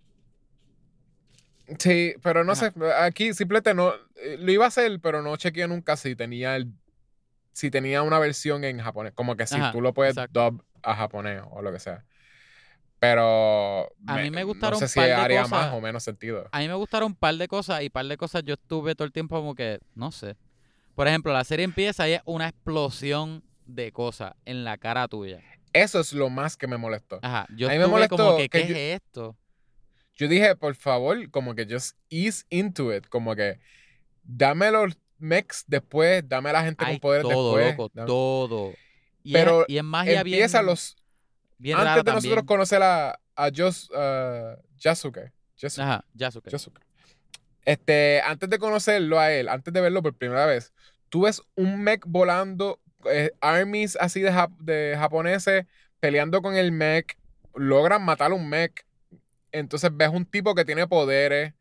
Sí, pero no Ajá. sé, aquí simplemente no, eh, lo iba a hacer, pero no chequeé nunca si tenía el, si tenía una versión en japonés, como que si Ajá, tú lo puedes exacto. dub a japonés o lo que sea. Pero A mí me gustaron no sé un si par de haría cosas. más o menos sentido. A mí me gustaron un par de cosas y un par de cosas yo estuve todo el tiempo como que, no sé. Por ejemplo, la serie empieza y es una explosión de cosas en la cara tuya. Eso es lo más que me molestó. Ajá, yo A mí me estuve como molestó que, que ¿qué yo- es esto? Yo dije, por favor, como que just ease into it, como que dame los mechs después, dame a la gente Hay con poderes todo, después. loco, dame- todo. Y, Pero es, y es magia bien, Empieza los bien antes de nosotros conocer a, a Jos, uh, Yasuke. Yasuke. Ajá, Yasuke. Yasuke. Este, antes de conocerlo a él, antes de verlo por primera vez, tú ves un mech volando, eh, armies así de, jap- de japoneses peleando con el mech, logran matar un mech. Entonces ves un tipo que tiene poderes,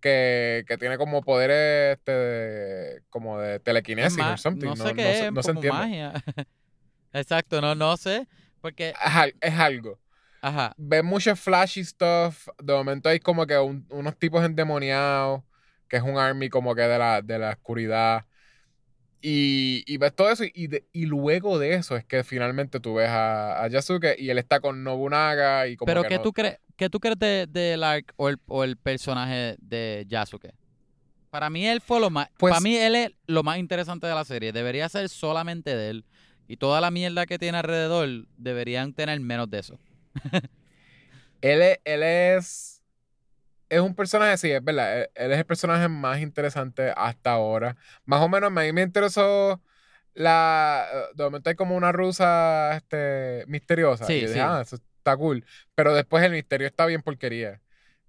que, que tiene como poderes este, de- como de Es telequinesis or something. no No, sé no qué se- es, no se como entiende. magia. Exacto, no, no sé. Porque, es algo. Ajá, ves mucho flashy stuff. De momento hay como que un- unos tipos endemoniados, que es un army como que de la, de la oscuridad. Y, y ves todo eso, y, de- y luego de eso es que finalmente tú ves a, a Yasuke y él está con Nobunaga y como Pero que ¿qué no- tú crees qué tú crees de- del arc o el, o el personaje de Yasuke? Para mí él fue lo más Pues- para mí él es lo más interesante de la serie. Debería ser solamente de él y toda la mierda que tiene alrededor deberían tener menos de eso. Él es, él es. Es un personaje, sí, es verdad. Él, él es el personaje más interesante hasta ahora. Más o menos, a mí me interesó la. De momento hay como una rusa este, misteriosa. Sí, y yo dije, sí. ah, eso está cool. Pero después el misterio está bien porquería.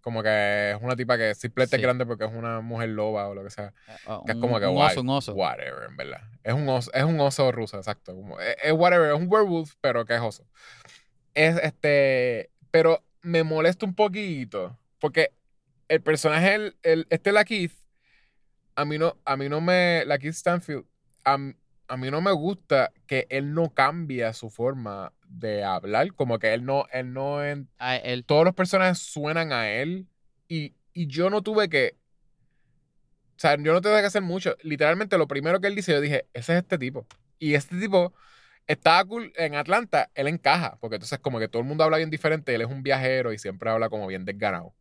Como que es una tipa que simplemente es Sí. grande porque es una mujer loba o lo que sea. Ah, Que es un- como que un oso, un oso. Whatever, en verdad. Es un oso, es un oso ruso, exacto. Como- es, es whatever, es un werewolf, pero que es oso. Es este. Pero me molesta un poquito. Porque el personaje, el, el- este Lakeith, a mí no, a mí no me. Lakeith Stanfield, a, a mí no me gusta que él no cambia su forma de hablar. Como que él no, él no en- él todos los personajes suenan a él y, y yo no tuve que. O sea, yo no tuve que hacer mucho. Literalmente, lo primero que él dice, yo dije, ese es este tipo. Y este tipo estaba cool en Atlanta, él encaja, porque entonces, como que todo el mundo habla bien diferente, él es un viajero y siempre habla como bien desganado.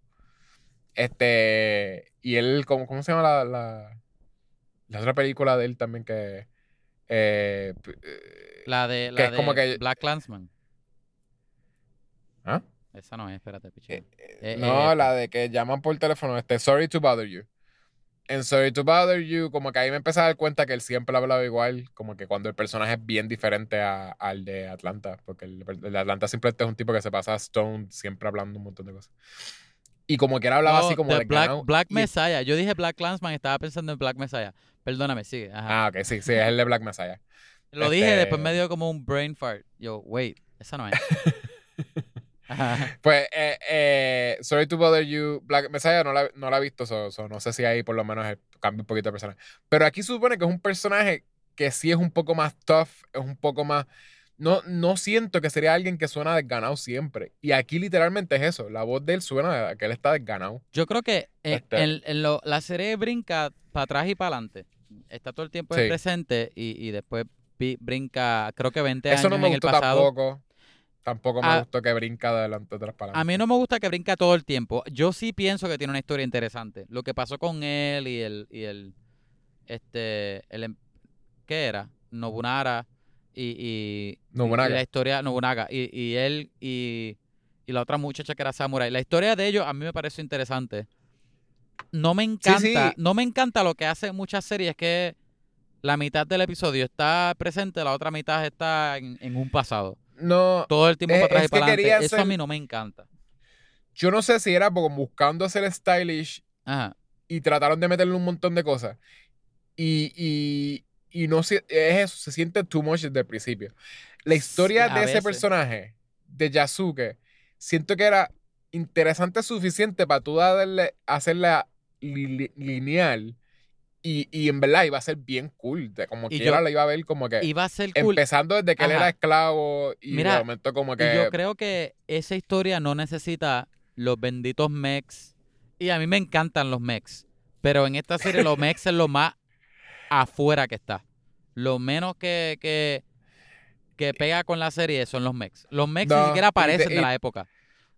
Este. Y él, ¿cómo, cómo se llama la, la, la otra película de él también que. eh, eh, la de que es como que- Black Clansman. ¿Ah? Esa no es, espérate, pichín. Eh, no, la de que llaman por teléfono, este, sorry to bother you. En Sorry to Bother You, como que ahí me empecé a dar cuenta que él siempre hablaba igual, como que cuando el personaje es bien diferente a- al de Atlanta, porque el, el de Atlanta simplemente es un tipo que se pasa stone siempre hablando un montón de cosas. Y como que él hablaba así como de Black, Black Messiah. Yo dije Black Clansman, estaba pensando en Black Messiah. Perdóname, sigue. Ajá. Ah, ok, sí, sí, es el de Black Messiah. Lo dije, este- después me dio como un brain fart. Yo, wait, esa no es. Ajá. Pues, eh, eh, Sorry to Bother You, Black Messiah no la, no la he visto, so- so no sé si ahí por lo menos el- cambia un poquito de personaje. Pero aquí supone que es un personaje que sí es un poco más tough, es un poco más... No, no siento que sería alguien que suena desganado siempre. Y aquí literalmente es eso, la voz de él suena a que él está desganado. Yo creo que en, Este- en- en lo- la serie brinca para atrás y para adelante. Está todo el tiempo en Sí. presente y, y después brinca, creo que 20 Eso años no me en el gustó pasado. tampoco. Tampoco me Ah, gustó que brinca de adelante de las palabras. A mí no me gusta que brinca todo el tiempo. Yo sí pienso que tiene una historia interesante. Lo que pasó con él y el, y el, este, el, em- ¿qué era? Nobunara y, y, Nobunaga. y la historia, Nobunaga, y, y él y, y la otra muchacha que era Samurai. La historia de ellos a mí me pareció interesante. No me encanta, sí. no me encanta lo que hacen muchas series, que la mitad del episodio está presente, la otra mitad está en, en un pasado. No, Todo el tiempo Es- para atrás es y para adelante. Eso a hacer- mí no me encanta. yo no sé si era como buscando ser stylish Ajá. y trataron de meterle un montón de cosas. Y, y, y no sé, es eso, se siente too much desde el principio. La historia Sí, de ese personaje, de Yasuke, siento que era interesante suficiente para tú darle, hacerla li- li- lineal. Y, y en verdad iba a ser bien cool. De como Y quiera yo- la iba a ver como que. Iba a ser cool. Empezando desde que él era esclavo y Mira, de momento como que. yo creo que esa historia no necesita los benditos mechs. Y a mí me encantan los mechs. Pero en esta serie los mechs es lo más afuera que está. Lo menos que, que, que pega con la serie son los mechs. Los mechs ni siquiera y aparecen de la época.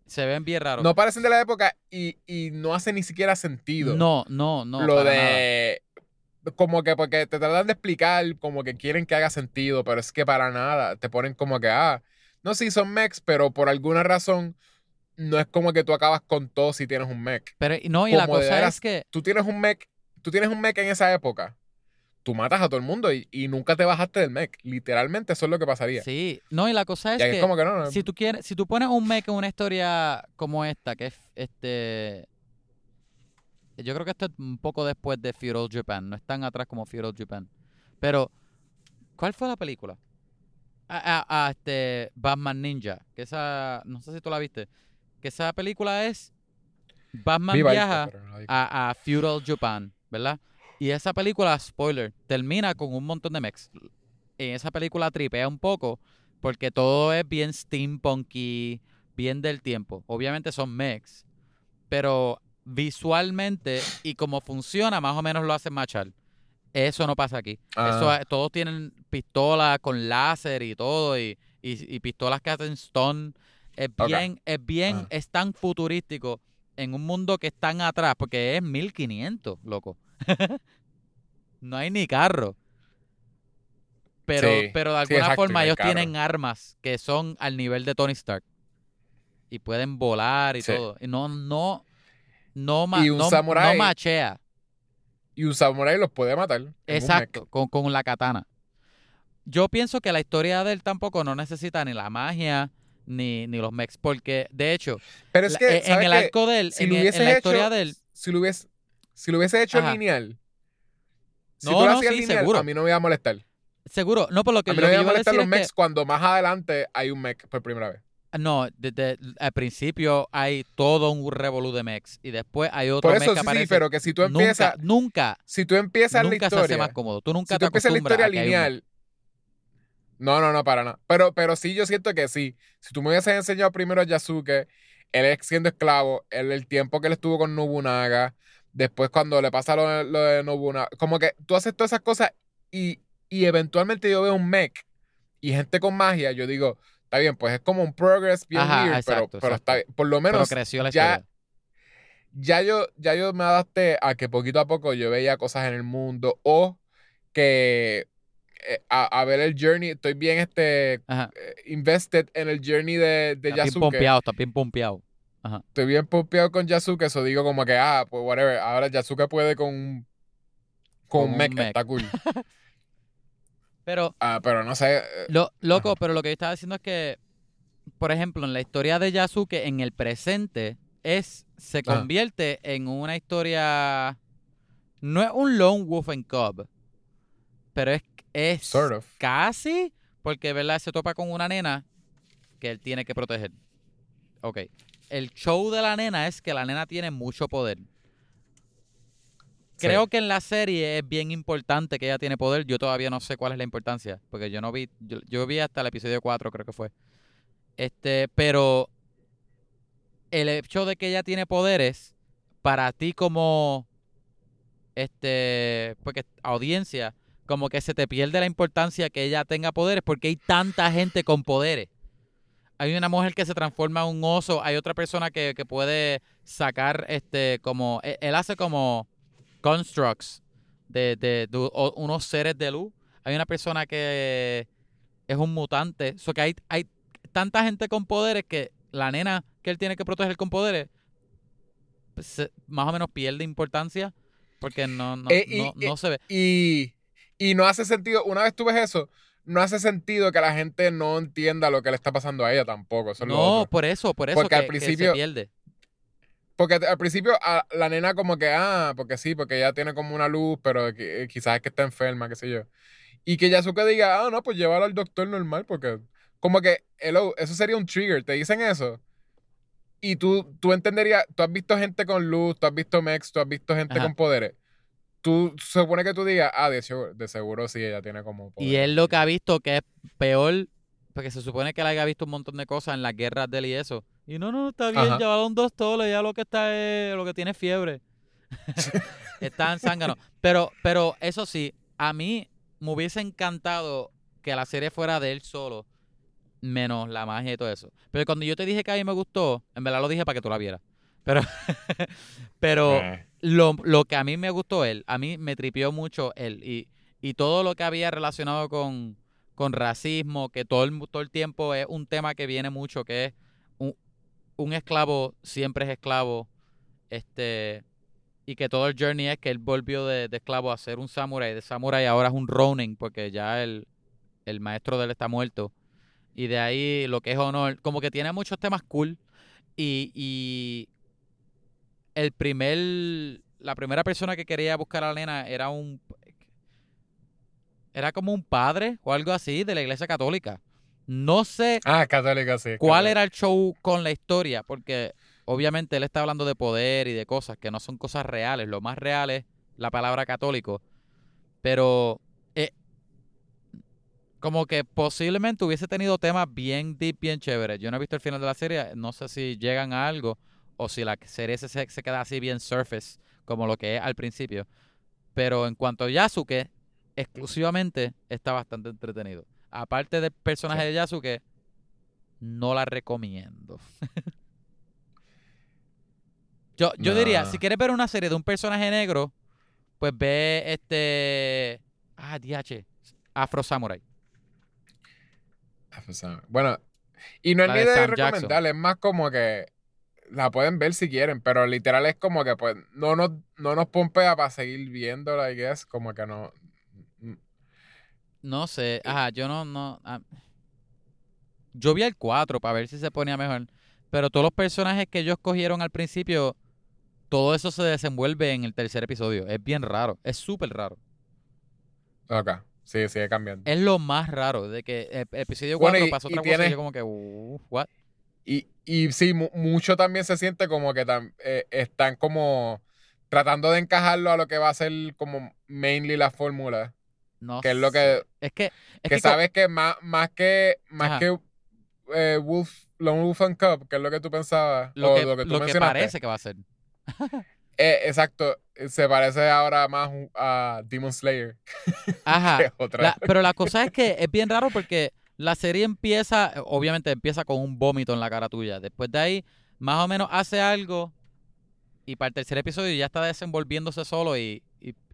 Se ven bien raros. No parecen de la época y, y no hace ni siquiera sentido. no, no, no. lo de como que porque te tratan de explicar como que quieren que haga sentido, pero es que para nada, te ponen como que ah, no sí son mechs, pero por alguna razón no es como que tú acabas con todo si tienes un mech. Pero no, y la como cosa veras, es que Tú tienes un mech, tú tienes un mech en esa época. Tú matas a todo el mundo y, y nunca te bajaste del mech. Literalmente eso es lo que pasaría. sí, no, y la cosa es que es como que no, no. si tú quieres, si tú pones un mech en una historia como esta, que es este. Yo creo que esto es un poco después de Feudal Japan. No es tan atrás como Feudal Japan. Pero, ¿cuál fue la película? Ah, ah, ah, este, Batman Ninja. Que esa. No sé si tú la viste. Que esa película es. Batman Viva viaja no a, a Feudal Japan, ¿verdad? Y esa película, spoiler, termina con un montón de mechs. En esa película tripea un poco porque todo es bien steampunky, bien del tiempo. Obviamente son mechs, pero visualmente y como funciona, más o menos lo hacen machar. Eso no pasa aquí. Eso, Ah, eh, todos tienen pistolas con láser y todo, y, y- y pistolas que hacen stun. Es bien, es bien, Ajá. es tan futurístico en un mundo que es tan atrás, porque es 1500, loco. no hay ni carro. Pero, Sí, pero de alguna forma ellos carro. tienen armas que son al nivel de Tony Stark. Y pueden volar y Sí. todo. Y no, no, no, ma- Y un no, no samurái machea. y un samurái los puede matar. Exacto, con, con la katana. Yo pienso que la historia de él tampoco no necesita ni la magia ni, ni los mechs, porque de hecho, Pero es que, eh, en ¿sabes el arco de él, si en, lo en la hecho, historia de él, si lo hubiese, si lo hubiese hecho Ajá. lineal, si No, tú lo no, hacías sí, lineal, seguro. a mí no me iba a molestar. seguro, no por lo que, A mí no me iba a molestar los que- mechs cuando más adelante hay un mech por primera vez. No, desde al principio hay todo un revolú de mechs y después hay otro Por mech eso que sí, sí, aparece. pero que si tú empiezas, nunca, nunca, si tú empiezas la nunca se hace historia, más cómodo. Tú nunca si te tú empiezas la historia lineal, no, no, no, para nada. Pero, pero sí, yo siento que sí. Si tú me hubieses enseñado primero a Yasuke, él siendo esclavo, él, el tiempo que él estuvo con Nobunaga, después cuando le pasa lo, lo de Nobunaga, como que tú haces todas esas cosas y, y eventualmente yo veo un mech y gente con magia, yo digo, está bien, pues es como un progress bien Ajá, weird, exacto, pero, pero está bien. Por lo Pero menos creció la ya, ya yo, ya yo me adapté a que poquito a poco yo veía cosas en el mundo o que eh, a, a ver el journey, estoy bien este Ajá. eh, invested en el journey de, de Está bien pompeado, está bien pompeado. Estoy bien pompeado con Yasuke, eso digo como que, ah, pues whatever, ahora Yasuke puede con, con, Con un un mech, mech. está cool. Pero, Ah, pero no sé. eh, lo, loco, Ajá. pero lo que yo estaba diciendo es que, por ejemplo, en la historia de Yasuke, en el presente, es se Ajá. convierte en una historia. No es un Lone Wolf and Cub, pero es, es Sort of. casi, porque ¿verdad? se topa con una nena que él tiene que proteger. Ok. El show de la nena es que la nena tiene mucho poder. Creo que en la serie es bien importante que ella tiene poder. Yo todavía no sé cuál es la importancia, porque yo no vi, yo, vi hasta el episodio 4, creo que fue. Este, pero el hecho de que ella tiene poderes, para ti como este, porque audiencia, como que se te pierde la importancia que ella tenga poderes, porque hay tanta gente con poderes. Hay una mujer que se transforma en un oso, hay otra persona que, que puede sacar este como él, él hace como constructs de, de- de o- unos seres de luz. Hay una persona que es un mutante. So que hay, hay tanta gente con poderes que la nena que él tiene que proteger con poderes pues, más o menos pierde importancia porque no, no, Eh, y- no, no se ve. Y, y no hace sentido, una vez tú ves eso, no hace sentido que la gente no entienda lo que le está pasando a ella tampoco. Eso No, por eso, por eso Porque al que principio- se pierde. Porque al principio a la nena como que, ah, porque sí, porque ella tiene como una luz, pero que- eh, quizás es que está enferma, qué sé yo. Y que Yasuke diga, ah, no, pues llévala al doctor normal, porque como que, hello, eso sería un trigger, te dicen eso. Y tú, tú entenderías, tú has visto gente con luz, tú has visto mechs, tú has visto gente Ajá. con poderes. Tú se supone que tú digas, ah, de seguro, de seguro sí, ella tiene como Y poderes. él lo que ha visto que es peor, porque se supone que él haya visto un montón de cosas en las guerras de él y eso. Y no, no, está bien, Ajá. llevado un doctor, ya lo que está es, lo que tiene es fiebre. está en zángano. Pero, pero eso sí, a mí me hubiese encantado que la serie fuera de él solo, menos la magia y todo eso. Pero cuando yo te dije que a mí me gustó, en verdad lo dije para que tú la vieras. Pero, pero Eh, lo, lo que a mí me gustó él, a mí me tripió mucho él y, y todo lo que había relacionado con, con racismo, que todo el, todo el tiempo es un tema que viene mucho, que es un, esclavo siempre es esclavo, este y que todo el journey es que él volvió de, esclavo a ser un samurái, de samurái ahora es un ronin, porque ya el, el maestro de él está muerto. Y de ahí lo que es honor, como que tiene muchos temas cool. Y, y el primer, la primera persona que quería buscar a la nena era un, era como un padre o algo así de la iglesia católica. No sé Ah, católica, sí. cuál católica. era el show con la historia, porque obviamente él está hablando de poder y de cosas que no son cosas reales. Lo más real es la palabra católico. Pero eh, como que posiblemente hubiese tenido temas bien deep, bien chéveres. Yo no he visto el final de la serie, no sé si llegan a algo o si la serie se, se queda así bien surface, como lo que es al principio. Pero en cuanto a Yasuke, exclusivamente está bastante entretenido. Aparte del personaje Sí. de Yasuke, no la recomiendo. yo yo diría, si quieres ver una serie de un personaje negro, pues ve este. Ah, DH. Afro Samurai. Pues, ah, Bueno, y no es La ni de es más como que la pueden ver si quieren, pero literal es como que pues no nos, no nos pompea para seguir viéndola, I guess, como que no. No sé. Ajá, yo no. no ah. Yo vi el 4 para ver si se ponía mejor. Pero todos los personajes que ellos cogieron al principio, todo eso se desenvuelve en el tercer episodio. Es bien raro. Es súper raro. Ok, sí, sigue cambiando. Es lo más raro. De que el, el episodio Bueno, 4 y- pasó y otra cosa y yo como que. "Uh, what? Y, y sí, mu- mucho también se siente como que eh, están como tratando de encajarlo a lo que va a ser como mainly la fórmula. No Que es lo que- Es que. Es que sabes que más, más que más Ajá. que eh, Wolf, Lone Wolf and Cub, que es lo que tú pensabas, lo o que, lo que tú lo que parece que va a ser. Eh, exacto, se parece ahora más a Demon Slayer Ajá. que otra. La- pero la cosa es que es bien raro porque la serie empieza, obviamente empieza con un vómito en la cara tuya. Después de ahí, más o menos hace algo y para el tercer episodio ya está desenvolviéndose solo y,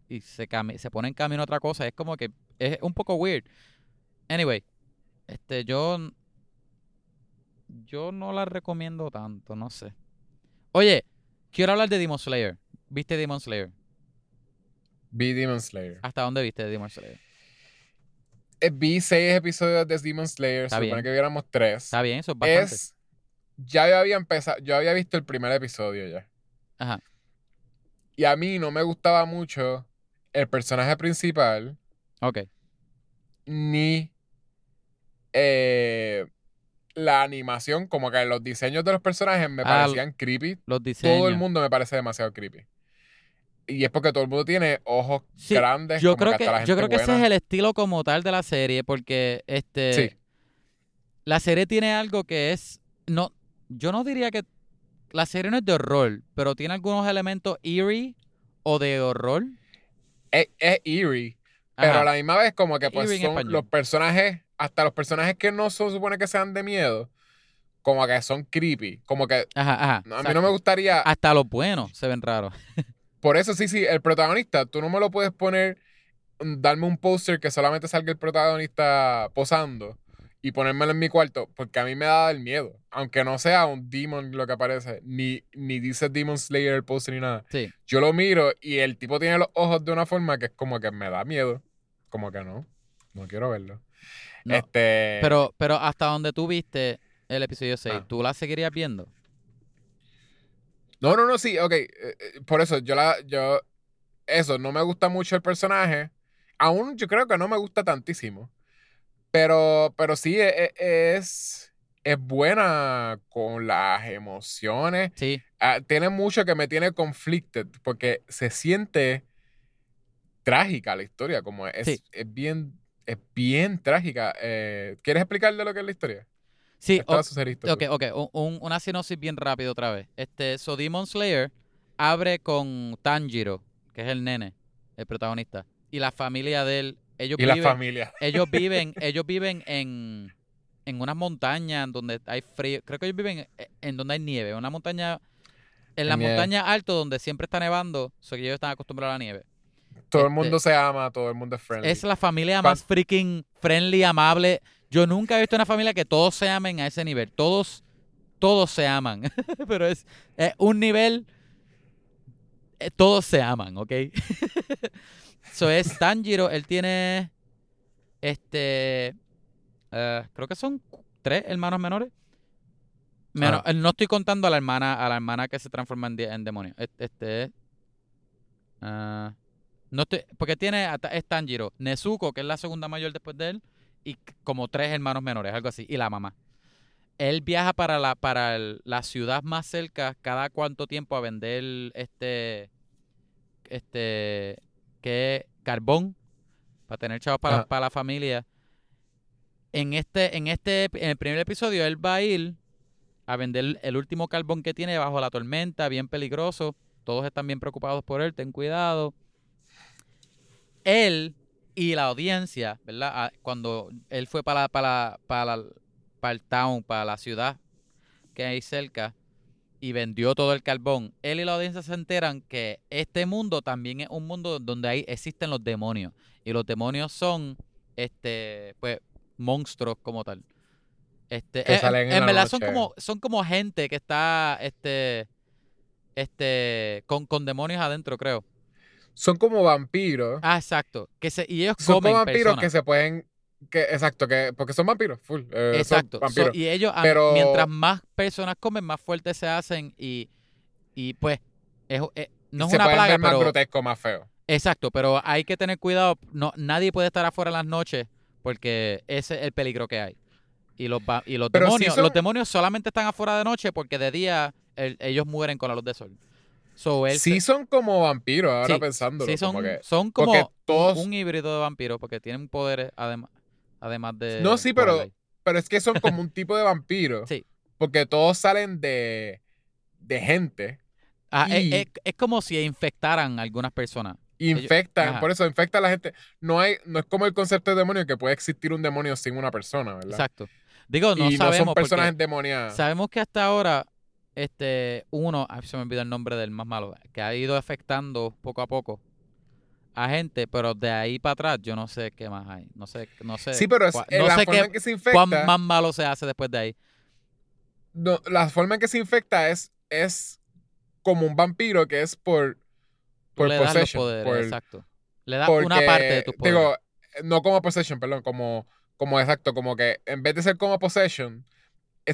y- se, se pone en camino a otra cosa. Es como que es un poco weird. Anyway, este, yo, yo no la recomiendo tanto, no sé. Oye, quiero hablar de Demon Slayer. ¿Viste Demon Slayer? Vi Demon Slayer. ¿Hasta dónde viste Demon Slayer? Eh, vi seis episodios de Demon Slayer, Está se supone bien. que viéramos tres. Está bien, eso es bastante. es ya yo había empezado, yo había visto el primer episodio ya. Ajá. Y a mí no me gustaba mucho el personaje principal Ok. ni eh, la animación, como que los diseños de los personajes me Ah, parecían creepy. Los diseños. Todo el mundo me parece demasiado creepy. Y es porque todo el mundo tiene ojos Sí, grandes. Yo como creo que, yo creo que ese es el estilo como tal de la serie, porque este Sí. la serie tiene algo que es. No, yo no diría que. La serie no es de horror, pero tiene algunos elementos eerie o de horror. Es, es eerie, pero a la misma vez como que pues Eerie son los personajes, hasta los personajes que no se supone que sean de miedo, como que son creepy. Como que Ajá, ajá. a mí exacto. no me gustaría... Hasta los buenos se ven raros. Por eso sí, sí, el protagonista, tú no me lo puedes poner, mm, darme un póster que solamente salga el protagonista posando y ponérmelo en mi cuarto, porque a mí me da el miedo. Aunque no sea un demon lo que aparece, ni, ni dice Demon Slayer el póster ni nada. Sí. Yo lo miro y el tipo tiene los ojos de una forma que es como que me da miedo. Como que no, no quiero verlo. No, este, Pero, pero hasta donde tú viste el episodio 6, Ah. ¿tú la seguirías viendo? No, no, no, sí, ok. eh, eh, por eso, yo la, yo, eso, no me gusta mucho el personaje. Aún yo creo que no me gusta tantísimo. Pero, pero sí, e- e- es, es buena con las emociones. Sí. Ah, tiene mucho que me tiene conflicted, porque se siente trágica la historia, como es, Sí. es bien, es bien trágica. Eh, ¿Quieres explicarle lo que es la historia? Sí, o-. Ok, ok, un- un- una sinopsis bien rápido otra vez. Este, so Demon Slayer abre con Tanjiro, que es el nene, el protagonista, y la familia de él. Ellos Y la familia. ellos viven, ellos viven en, en unas montañas donde hay frío. Creo que ellos viven en, en donde hay nieve, una montaña, en la Nieve. montaña alto donde siempre está nevando, so que ellos están acostumbrados a la nieve. Todo el este- mundo se ama, todo el mundo es friendly. Es la familia más freaking friendly, amable. Yo nunca he visto una familia que todos se amen a ese nivel. Todos, todos se aman. Pero es, es un nivel. eh, todos se aman, ¿ok? Eso es Tanjiro. Él tiene. Este. eh, creo que son tres hermanos menores. Menos, Ah. no estoy contando a la hermana, a la hermana que se transforma en, demonio. Este es. ah, no estoy, porque tiene es Tanjiro, Nezuko, que es la segunda mayor después de él, y como tres hermanos menores, algo así, y la mamá. Él viaja para la para el- la ciudad más cerca cada cuánto tiempo a vender este este que carbón para tener chavos para, Ajá. para la familia. En este en este en el primer episodio él va a ir a vender el último carbón que tiene bajo la tormenta, bien peligroso. Todos están bien preocupados por él, ten cuidado. él y la audiencia, ¿verdad? Ah, Cuando él fue para, para, para, para el town, para la ciudad que hay cerca, y vendió todo el carbón, él y la audiencia se enteran que este mundo también es un mundo donde ahí existen los demonios. Y los demonios son, este, pues, monstruos como tal. Este, Que eh, salen en en verdad son como, son como gente que está, este, este, con, con demonios adentro, creo. Son como vampiros. Ah, exacto. Que se, y ellos son comen como vampiros personas. que se pueden. Que, exacto, que, porque son vampiros, full. eh, son Exacto. So, vampiros. y ellos, Pero- mientras más personas comen, más fuertes se hacen y, y pues, es, es- no es se una plaga, ver más pero... grotesco, más feo. Exacto, pero hay que tener cuidado. No, nadie puede estar afuera en las noches porque ese es el peligro que hay. Y los, y los Pero demonios, son- los demonios solamente están afuera de noche porque de día el- ellos mueren con la luz del sol. So, Sí se- son como vampiros, ahora Sí, pensándolo. sí, son, como que- son como todos- un, híbrido de vampiros porque tienen poderes además, además de... No, sí, pero-. Pero es que son como un tipo de vampiro. Sí. Porque todos salen de, de gente. Ah, es- y- es, es como si infectaran a algunas personas. Infectan, por eso infecta a la gente. No hay, no es como el concepto de demonio que puede existir un demonio sin una persona, ¿verdad? Exacto. Digo, no y no sabemos son personas endemoniadas. Sabemos que hasta ahora, este, uno, ay, se me olvidó el nombre del más malo, que ha ido afectando poco a poco a gente, pero de ahí para atrás yo no sé qué más hay. No sé, no sé. Sí, pero es, cua- no la sé forma qué- en que se cuán infecta. más malo se hace después de ahí. no, la forma en que se infecta es, es como un vampiro que es por, por le das los possession. poderes, por- exacto. Le das una porque, parte de tus poderes. Digo, no como possession, perdón, como, como exacto, como que en vez de ser como possession,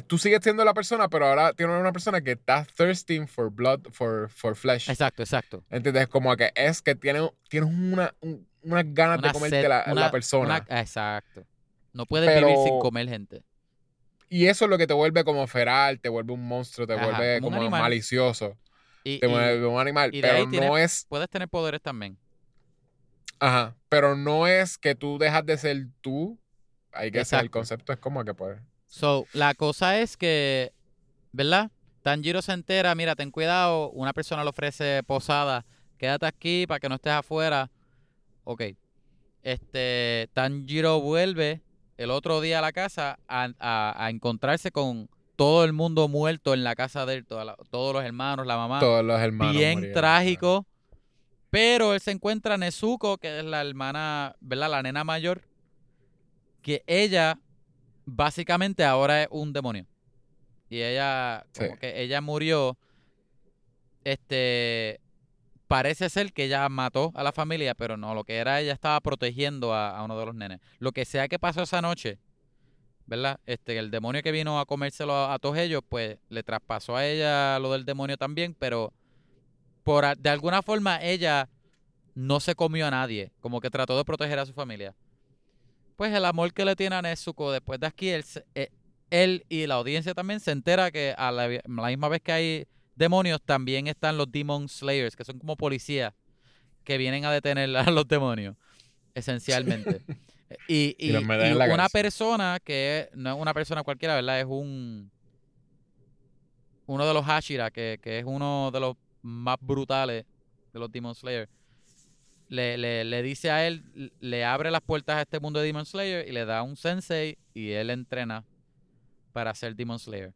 tú sigues siendo la persona, pero ahora tienes una persona que está thirsting for blood, for, for flesh. exacto, exacto. ¿Entiendes? Como que es que tienes, tienes una, un- unas ganas Una de comerte sed, la, la persona. una- exacto. No puedes vivir sin Pero- comer gente. Y eso es lo que te vuelve como feral, te vuelve un monstruo, te Ajá, vuelve como malicioso, Y, te y vuelve un animal. y de ahí Pero no es, puedes tener poderes también. ajá, pero no es que tú dejas de ser tú. Hay que ser, el concepto es como que pues. So, la cosa es que, ¿verdad? Tanjiro se entera, mira, ten cuidado, una persona le ofrece posada, quédate aquí para que no estés afuera. Ok. Este, Tanjiro vuelve el otro día a la casa a, a- a encontrarse con todo el mundo muerto en la casa de él, la- todos los hermanos, la mamá. Todos los hermanos. bien trágico. Pero él se encuentra a Nezuko, que es la hermana, ¿verdad? La nena mayor. Que ella, básicamente, ahora es un demonio. Y ella, como Sí. que ella murió. Este. Parece ser que ella mató a la familia, pero no, lo que era ella estaba protegiendo a, a uno de los nenes. Lo que sea que pasó esa noche, ¿verdad? Este, el demonio que vino a comérselo a, a todos ellos, pues le traspasó a ella lo del demonio también, pero por de alguna forma ella no se comió a nadie, como que trató de proteger a su familia. Pues el amor que le tiene a Nezuko después de aquí, él, eh, él y la audiencia también se entera que a la, misma vez que hay demonios, también están los Demon Slayers, que son como policías que vienen a detener a los demonios, esencialmente. y Y una persona que no es una persona cualquiera, ¿verdad? Es un uno de los Hashira, que, que es uno de los más brutales de los Demon Slayer, le, le, le dice a él, le abre las puertas a este mundo de Demon Slayer y le da un sensei y él entrena para ser Demon Slayer.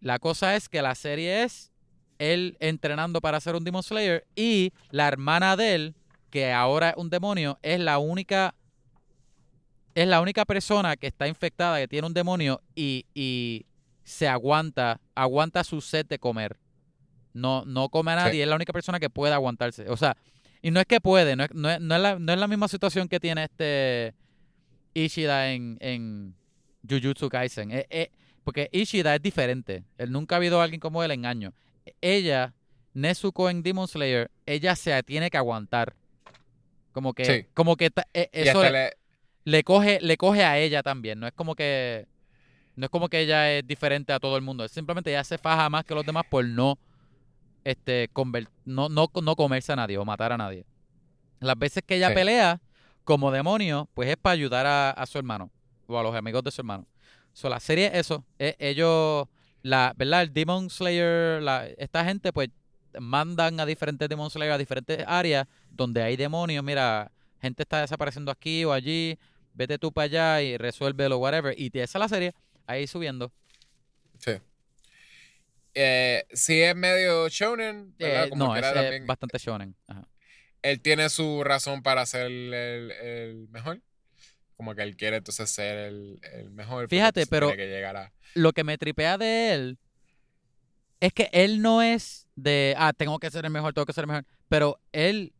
La cosa es que la serie es él entrenando para ser un Demon Slayer y la hermana de él, que ahora es un demonio, es la única es la única persona que está infectada, que tiene un demonio y, y se aguanta, aguanta su sed de comer. No, no come a nadie, Sí. es la única persona que puede aguantarse. O sea, y no es que puede, no es, no es, no es la, no es la misma situación que tiene este Ishida en, en Jujutsu Kaisen. Eh, eh, porque Ishida es diferente. Él nunca ha habido alguien como él en años. Ella, Nezuko en Demon Slayer, ella se tiene que aguantar. Como que, Sí. como que ta- eh, eso hasta le, le- le coge, le coge a ella también. No es como que. No es como que ella es diferente a todo el mundo. Es simplemente ella se faja más que los demás por no este no, no, no comerse a nadie o matar a nadie. Las veces que ella Sí. pelea como demonio, pues es para ayudar a, a su hermano o a los amigos de su hermano. So, la serie es eso. Es- ellos, la, ¿verdad? El Demon Slayer, la, esta gente, pues mandan a diferentes Demon Slayer a diferentes áreas donde hay demonios. Mira, gente está desapareciendo aquí o allí, vete tú para allá y resuélvelo, whatever. Y esa es la serie, ahí subiendo. Sí. Eh, sí es medio shonen, ¿verdad? Eh, Como no, que es era eh, también- bastante shonen. Ajá. Él tiene su razón para ser el, el- el mejor. Como que él quiere entonces ser el, el mejor. Fíjate, pero- que a... Lo que me tripea de él es que él no es de, ah, tengo que ser el mejor, tengo que ser el mejor. Pero él,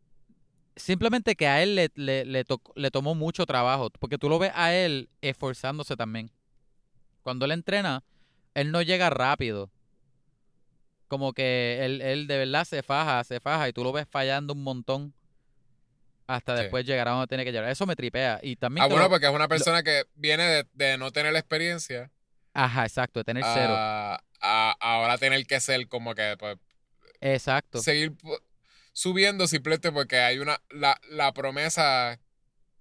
simplemente que a él le, le, le, tocó- le tomó mucho trabajo. Porque tú lo ves a él esforzándose también. Cuando él entrena, él no llega rápido. Como que él, él de verdad se faja, se faja y tú lo ves fallando un montón hasta Sí. después llegar a donde tiene que llegar. Eso me tripea. Y también Ah, bueno, lo- porque es una persona que viene de, de no tener la experiencia Ajá, exacto, de tener cero. a, a ahora tener que ser como que pues, Exacto. seguir subiendo simplemente porque hay una la, la promesa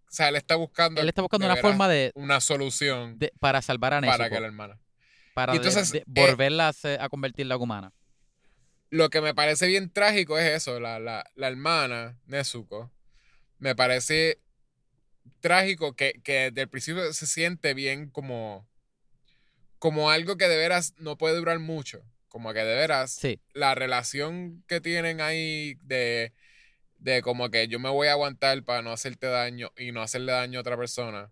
o sea él está buscando Él está buscando una forma de, una solución de- para salvar a Nezuko. para que la hermana para Y de- entonces, de- eh, volverla a, a convertirla en humana. Lo que me parece bien trágico es eso la, la, la hermana Nezuko me parece trágico que, que desde el principio se siente bien como como algo que de veras no puede durar mucho como que de veras Sí, la relación que tienen ahí de, de como que yo me voy a aguantar para no hacerte daño y no hacerle daño a otra persona,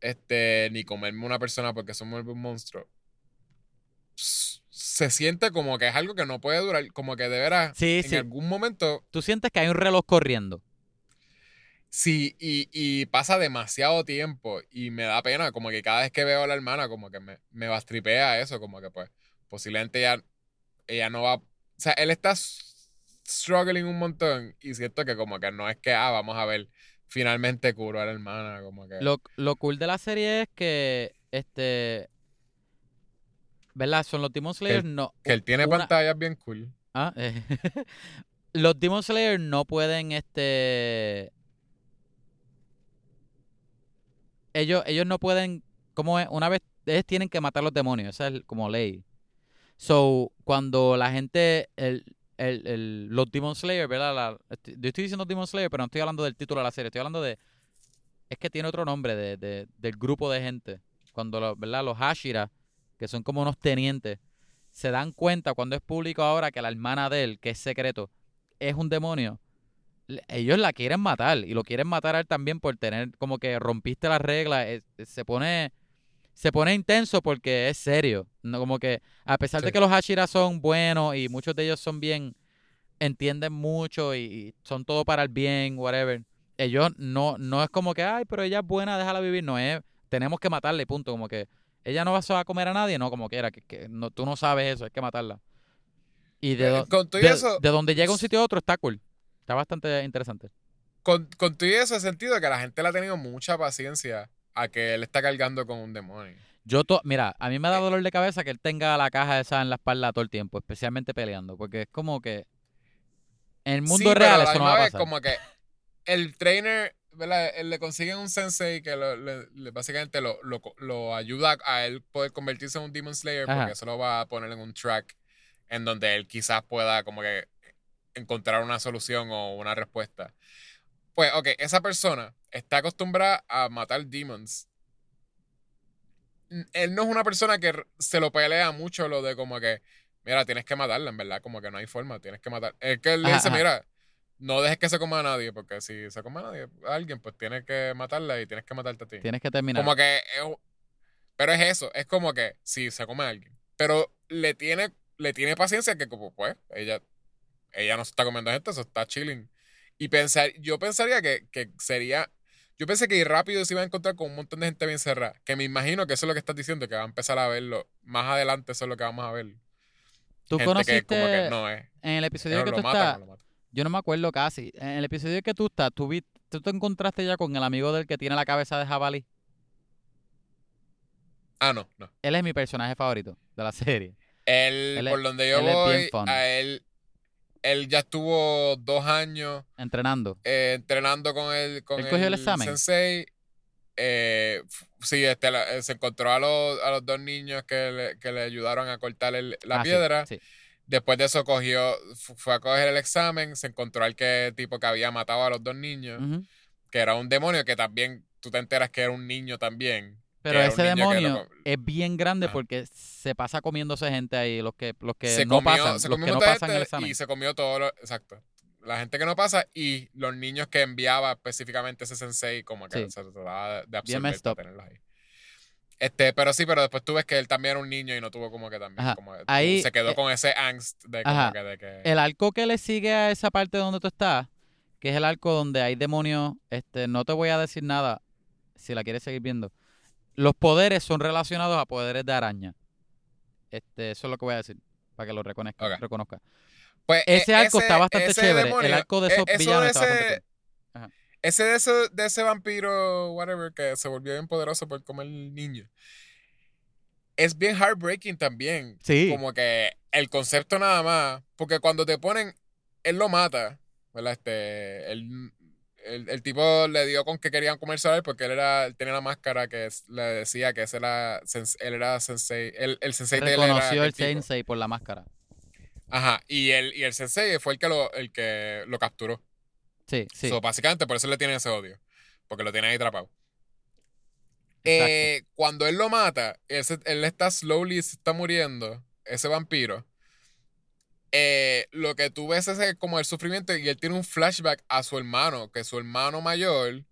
este, ni comerme una persona porque eso me vuelve un monstruo, se siente como que es algo que no puede durar, como que de veras, Sí, en sí. algún momento, tú sientes que hay un reloj corriendo. sí, y, y pasa demasiado tiempo y me da pena, como que cada vez que veo a la hermana, como que me, me bastripea eso, como que pues, posiblemente ella, ella no va, o sea, él está struggling un montón y siento que como que no es que, ah, vamos a ver, finalmente curó a la hermana, como que... Lo, lo cool de la serie es que, este, ¿verdad? Son los Demon Slayers, no. que él tiene una- pantallas bien cool. Ah, eh, los Demon Slayers no pueden, este, ellos, ellos no pueden, como es, una vez, ellos tienen que matar a los demonios, esa es como ley. So, cuando la gente, el, el, el- los Demon Slayer, ¿verdad? La- yo estoy diciendo Demon Slayer, pero no estoy hablando del título de la serie, estoy hablando de, es que tiene otro nombre de, de- del grupo de gente. Cuando, los, ¿verdad? Los Hashira, que son como unos tenientes, se dan cuenta cuando es público ahora que la hermana de él, que es secreto, es un demonio. Ellos la quieren matar y lo quieren matar a él también por tener como que rompiste las reglas. es- es- se pone se pone intenso porque es serio. No como que a pesar de que los Hashira son buenos y muchos de ellos son bien entienden mucho y, y son todo para el bien, whatever. Ellos no no es como que, ay, pero ella es buena, déjala vivir, no es tenemos que matarla y punto, como que ella no va a comer a nadie, no como quiera, que, que no, tú no sabes eso, hay que matarla. Y de, Eh, do- con de, eso, de donde llega un sitio a otro está cool. Está bastante interesante. con, con todo y eso he sentido que la gente le ha tenido mucha paciencia a que él está cargando con un demonio. Yo, to- mira, a mí me da Eh. dolor de cabeza que él tenga la caja esa en la espalda todo el tiempo, especialmente peleando, porque es como que en el mundo Sí, pero real a la eso no va a vez, pasar. como que el trainer, ¿verdad? Él le consiguen un sensei que lo- le- básicamente lo, lo, lo ayuda a él poder convertirse en un Demon Slayer Ajá. porque eso lo va a poner en un track en donde él quizás pueda como que encontrar una solución o una respuesta. Pues, ok, esa persona está acostumbrada a matar demons. Él no es una persona que se lo pelea mucho lo de como que, mira, tienes que matarla, en verdad, como que no hay forma, tienes que matar. Es que él le dice, mira, no dejes que se coma a nadie, porque si se come a nadie, a alguien, pues tienes que matarla y tienes que matarte a ti. Tienes que terminar. Como que. pero es eso, es como que sí, se come a alguien. Pero le tiene, le tiene paciencia que, como pues, ella, ella no se está comiendo gente, eso está chilling. Y pensar, yo pensaría que, que sería. Yo pensé que rápido se iba a encontrar con un montón de gente bien cerrada. Que me imagino que eso es lo que estás diciendo, que va a empezar a verlo. Más adelante eso es lo que vamos a ver. Tú gente conociste que como que no es. en el episodio que tú matan, estás. Yo no me acuerdo casi, en el episodio que tú estás, tú, vi- tú te encontraste ya con el amigo del que tiene la cabeza de jabalí. Ah, no, no. Él es mi personaje favorito de la serie. Él, Él es- por donde yo él voy, a él, él ya estuvo dos años Entrenando. eh, entrenando con el, con ¿Él cogió el examen? sensei. Eh, sí, este, la- eh, se encontró a los, a los dos niños que le, que le ayudaron a cortar el- la Ah, sí, piedra. sí. Después de eso cogió, fu- fue a coger el examen, se encontró al que tipo que había matado a los dos niños. Que era un demonio que también tú te enteras que era un niño también. Pero ese demonio lo- es bien grande porque se pasa comiéndose gente ahí, los que, los que se no comió, pasan, se los comió que no pasan el gente examen. y se comió todo lo, exacto. La gente que no pasa y los niños que enviaba específicamente ese sensei como que Sí. se trataba de- Bien absorber para tenerlos ahí. Este, pero sí, pero después tú ves que él también era un niño y no tuvo como que también Ajá. como Ahí, se quedó eh, con ese angst de como que de que El arco que le sigue a esa parte donde tú estás, que es el arco donde hay demonios, este, no te voy a decir nada si la quieres seguir viendo. Los poderes son relacionados a poderes de araña. Este, eso es lo que voy a decir, para que lo reconozca. Reconozca. Pues, Ese e- arco ese- está bastante chévere. demonio, el arco de e- esos eso villanos de está bastante ese- de ese, de ese vampiro, whatever, que se volvió bien poderoso por comer niño. Es bien heartbreaking también. Sí. Como que el concepto nada más. Porque cuando te ponen, él lo mata. ¿Verdad? Este. Él, el, el tipo le dio con que querían comerse a él porque él era, él tenía la máscara que es- le decía que ese era, él era sensei. El, el sensei de él era el sensei por la máscara. Ajá. Y el, y el sensei fue el que lo, el que lo capturó. Sí, sí. So, básicamente por eso le tiene ese odio. Porque lo tiene ahí atrapado. Eh, cuando él lo mata, ese- él está slowly, se está muriendo, ese vampiro. eh, lo que tú ves es como el sufrimiento y él tiene un flashback a su hermano, que su hermano mayor,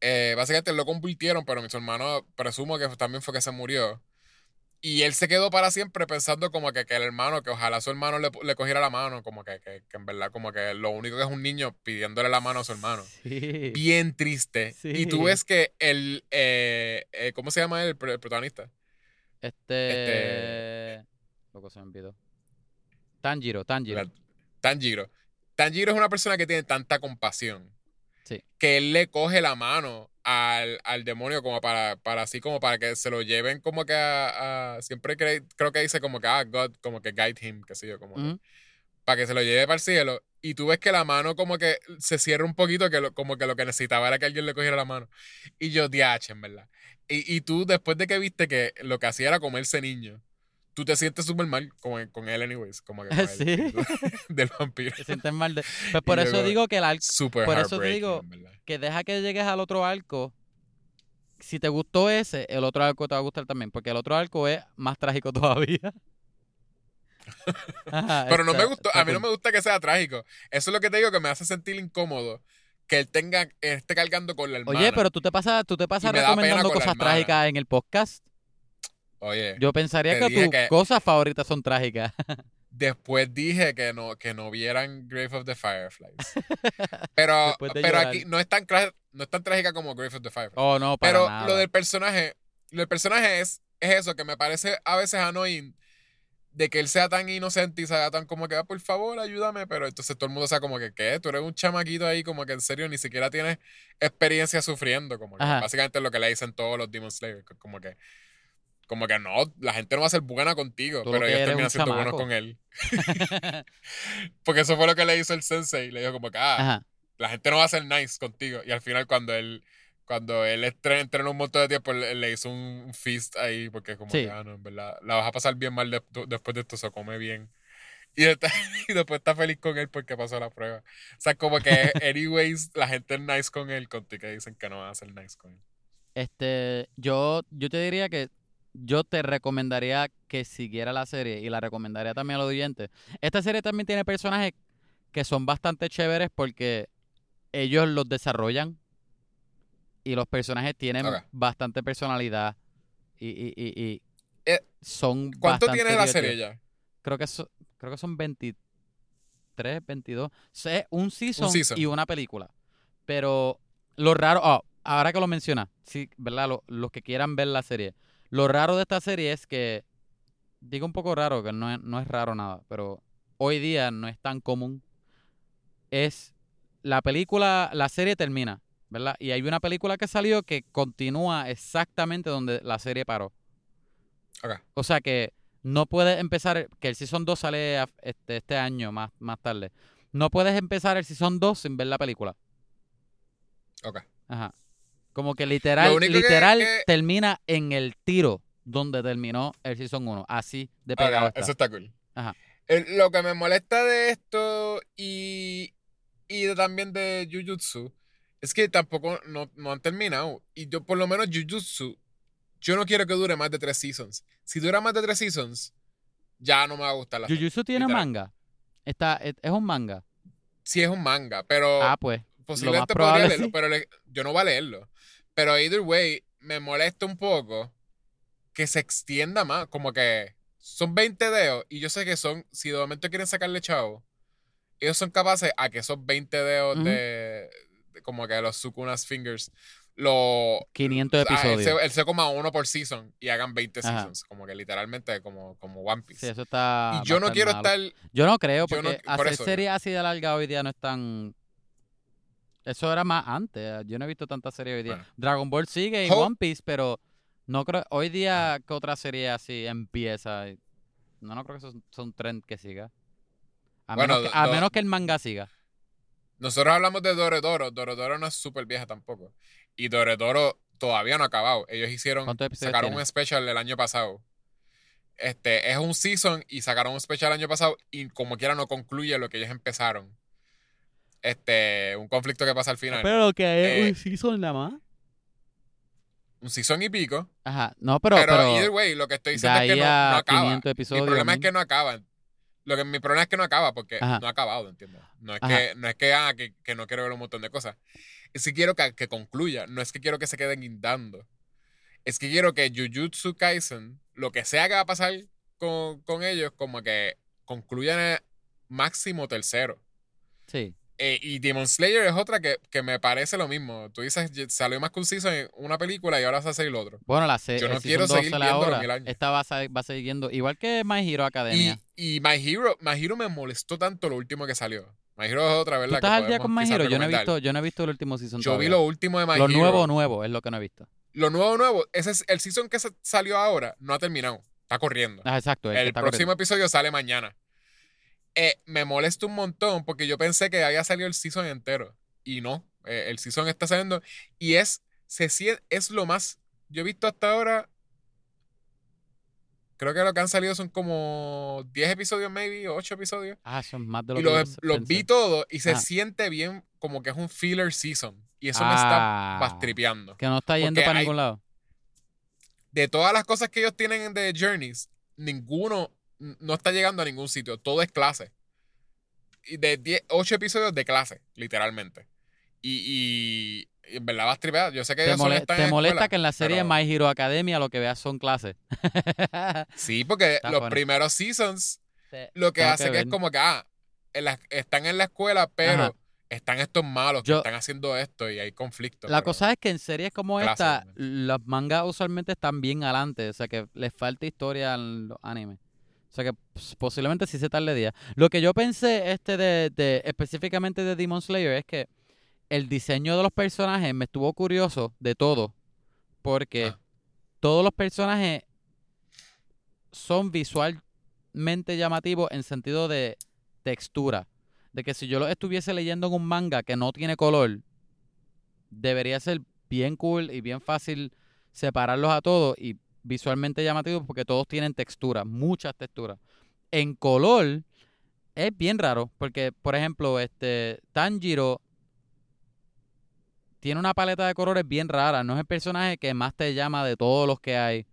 eh, básicamente lo convirtieron, pero su hermano presumo que también fue que se murió. Y él se quedó para siempre pensando como que, que el hermano, que ojalá su hermano le, le cogiera la mano, como que, que, que en verdad como que lo único que es un niño pidiéndole la mano a su hermano Sí. bien triste. Sí. Y tú ves que el. eh, eh, ¿Cómo se llama el, el protagonista? Este. Loco se me olvidó. Tanjiro, Tanjiro. La- Tanjiro. Tanjiro es una persona que tiene tanta compasión. Sí. Que él le coge la mano al, al demonio como para, para así como para que se lo lleven como que a... a- siempre cre- creo que dice como que, ah, God, como que guide him, qué sé yo, como que- Ujú. para que se lo lleve para el cielo. Y tú ves que la mano como que se cierra un poquito, que lo- como que lo que necesitaba era que alguien le cogiera la mano. Y yo, DH, en verdad. Y, y tú, después de que viste que lo que hacía era comerse niño, tú te sientes súper mal con, con él, anyways. Como que con Sí. del vampiro. Te sientes mal de... Pues por Y eso luego- digo que el arco, Súper por eso digo que deja que llegues al otro arco. Si te gustó ese, el otro arco te va a gustar también, porque el otro arco es más trágico todavía. Ajá, Pero no me gustó, a mí no me gusta que sea trágico. Eso es lo que te digo que me hace sentir incómodo. Que él tenga, esté cargando con la hermana. Oye, pero tú te pasas, tú te pasas recomendando cosas trágicas en el podcast. Oye, Yo pensaría que tus que- cosas favoritas son trágicas. Después dije que no, que no vieran Grave of the Fireflies. Pero, de pero llorar. aquí no es, tan, no es tan trágica como Grave of the Fireflies. Oh, no, para pero nada. lo del personaje, lo del personaje es, es eso, que me parece a veces annoying de que él sea tan inocente y sea tan como que, ah, por favor, ayúdame, pero entonces todo el mundo sea como que, ¿qué? Tú eres un chamaquito ahí como que en serio ni siquiera tienes experiencia sufriendo, como que Ajá. básicamente es lo que le dicen todos los Demon Slayers, que como que como que no, la gente no va a ser buena contigo, Tú pero ellos terminan siendo buenos con él. Porque eso fue lo que le hizo el sensei. Le dijo como que, ah, Ajá. la gente no va a ser nice contigo. Y al final cuando él, cuando él entrenó un montón de tiempo, le hizo un, un feast ahí, porque como Sí. que, ah, no, en verdad, la vas a pasar bien mal de- después de esto, se come bien. Y, está- y después está feliz con él porque pasó la prueba. O sea, como que, anyways, la gente es nice con él, contigo que dicen que no van a ser nice con él. Este, yo, yo te diría que yo te recomendaría que siguiera la serie y la recomendaría también a los oyentes. Esta serie también tiene personajes que son bastante chéveres porque ellos los desarrollan y los personajes tienen bastante personalidad y, y, y, y Eh, son ¿Cuánto tiene la serie ya? Creo que, so- creo que son 23, 22. O sea, es un season, season. y una película. Pero lo raro, oh, ahora que lo menciona, sí, ¿verdad? Lo- los que quieran ver la serie. Lo raro de esta serie es que, digo un poco raro, que no es, no es raro nada, pero hoy día no es tan común. Es la película, la serie termina, ¿verdad? Y hay una película que salió que continúa exactamente donde la serie paró. Ok. O sea que no puedes empezar, que el Season 2 sale este, este año más, más tarde. No puedes empezar el Season 2 sin ver la película. Ok. Ajá. Como que literal, que- literal que- termina en el tiro donde terminó el Season 1. Así de pegado está. eso está cool. Ajá. El- lo que me molesta de esto y, y también de Jujutsu Es que tampoco no, no han terminado. Y yo, por lo menos, Jujutsu, yo no quiero que dure más de tres seasons. Si dura más de tres seasons, ya no me va a gustar la. Jujutsu tiene literal. manga. Está, es, es un manga. Sí es un manga, pero Ah, pues. posiblemente probable podría leerlo, sí. pero le- yo no voy a leerlo. Pero either way, me molesta un poco que se extienda más. Como que son 20 dedos y yo sé que son, si de momento quieren sacarle chavo, ellos son capaces a que esos 20 dedos de, de como que los Sukuna's Fingers, lo, 500 ah, episodios. coma uno por season y hagan 20 Ajá. seasons. Como que literalmente como, como One Piece. Sí, eso está. y yo no quiero malo. estar... Yo no creo, yo no- porque por hacer eso. series así de larga hoy día no es tan. Eso era más antes. Yo no he visto tantas series hoy día. Bueno. Dragon Ball sigue y One Piece, pero no creo. Hoy día que otra serie así empieza. No, no creo que eso sea un trend que siga. A, Bueno, menos, que, a menos que el manga siga. Nosotros hablamos de Doredoro. Doredoro no es súper vieja tampoco. Y Doredoro todavía no ha acabado. Ellos hicieron, ¿Cuántos episodios sacaron tiene? un special el año pasado. Este, es un season y sacaron un special el año pasado y como quiera no concluye lo que ellos empezaron. Este, un conflicto que pasa al final. lo que hay Eh, un season nada más. un season y pico. Ajá. No, pero. Pero, pero either way, lo que estoy diciendo es que no, no acaba. 500 episodios. Mi problema es que no acaban. Lo que mi problema es que no acaba porque Ajá. no ha acabado, ¿entiendes? No es Ajá. que, no es que, ah, que, que no quiero ver un montón de cosas. Es que quiero que, que concluya. No es que quiero que se queden guindando. Es que quiero que Jujutsu Kaisen, lo que sea que va a pasar con, con ellos, como que concluyan el máximo tercero. Sí. Eh, y Demon Slayer es otra que, que me parece lo mismo. Tú dices, salió más season en una película y ahora se hace el otro. Bueno, la serie. Yo no quiero seguir viéndolo mil años. Esta va a, sa- va a seguir yendo. Igual que My Hero Academia. y My Hero, My Hero me molestó tanto lo último que salió. My Hero es otra, ¿Tú ¿verdad? estás que al día con My Hero? Yo no, he visto, yo no he visto el último season Yo vi lo último de My Lo Hero. nuevo, nuevo, es lo que no he visto. Lo nuevo, nuevo. Ese es el season que salió ahora. No ha terminado. Está corriendo. Ah, exacto. el el próximo corriendo. episodio sale mañana. Eh, me molesta un montón porque yo pensé que había salido el season entero. Y no. Eh, el season está saliendo. Y es, se es lo más. Yo he visto hasta ahora. Creo que lo que han salido son como 10 episodios, maybe, 8 episodios. Ah, son más de lo Y que los, los vi todos y se Ah. siente bien como que es un filler season. Y eso me está Ah, bastripeando. Que no está yendo para hay- ningún lado. De todas las cosas que ellos tienen de Journeys, ninguno no está llegando a ningún sitio. Todo es clase. Y de 10, 8 episodios de clase, literalmente. Y, y- y en verdad bastripear. Yo sé que ¿Te, ellos solo mole- están te en molesta escuela, que en la serie pero- My Hero Academia lo que veas son clases? Sí, porque Está los primeros seasons Te- lo que hace que, ver. es como que, ah, en la- están en la escuela, pero Ajá. están estos malos que Yo- están haciendo esto y hay conflictos. La pero- cosa es que en series como Clase, esta, los mangas usualmente están bien adelante. O sea que les falta historia en los animes. O sea que pues, posiblemente sí se tarde día. Lo que yo pensé este de, de- específicamente de Demon Slayer es que el diseño de los personajes me estuvo curioso de todo. Porque Ah. todos los personajes son visualmente llamativos en sentido de textura. De que si yo los estuviese leyendo en un manga que no tiene color, debería ser bien cool y bien fácil separarlos a todos y visualmente llamativos porque todos tienen textura, muchas texturas. En color es bien raro porque, por ejemplo, este Tanjiro tiene una paleta de colores bien rara. No es el personaje que más te llama de todos los que hay.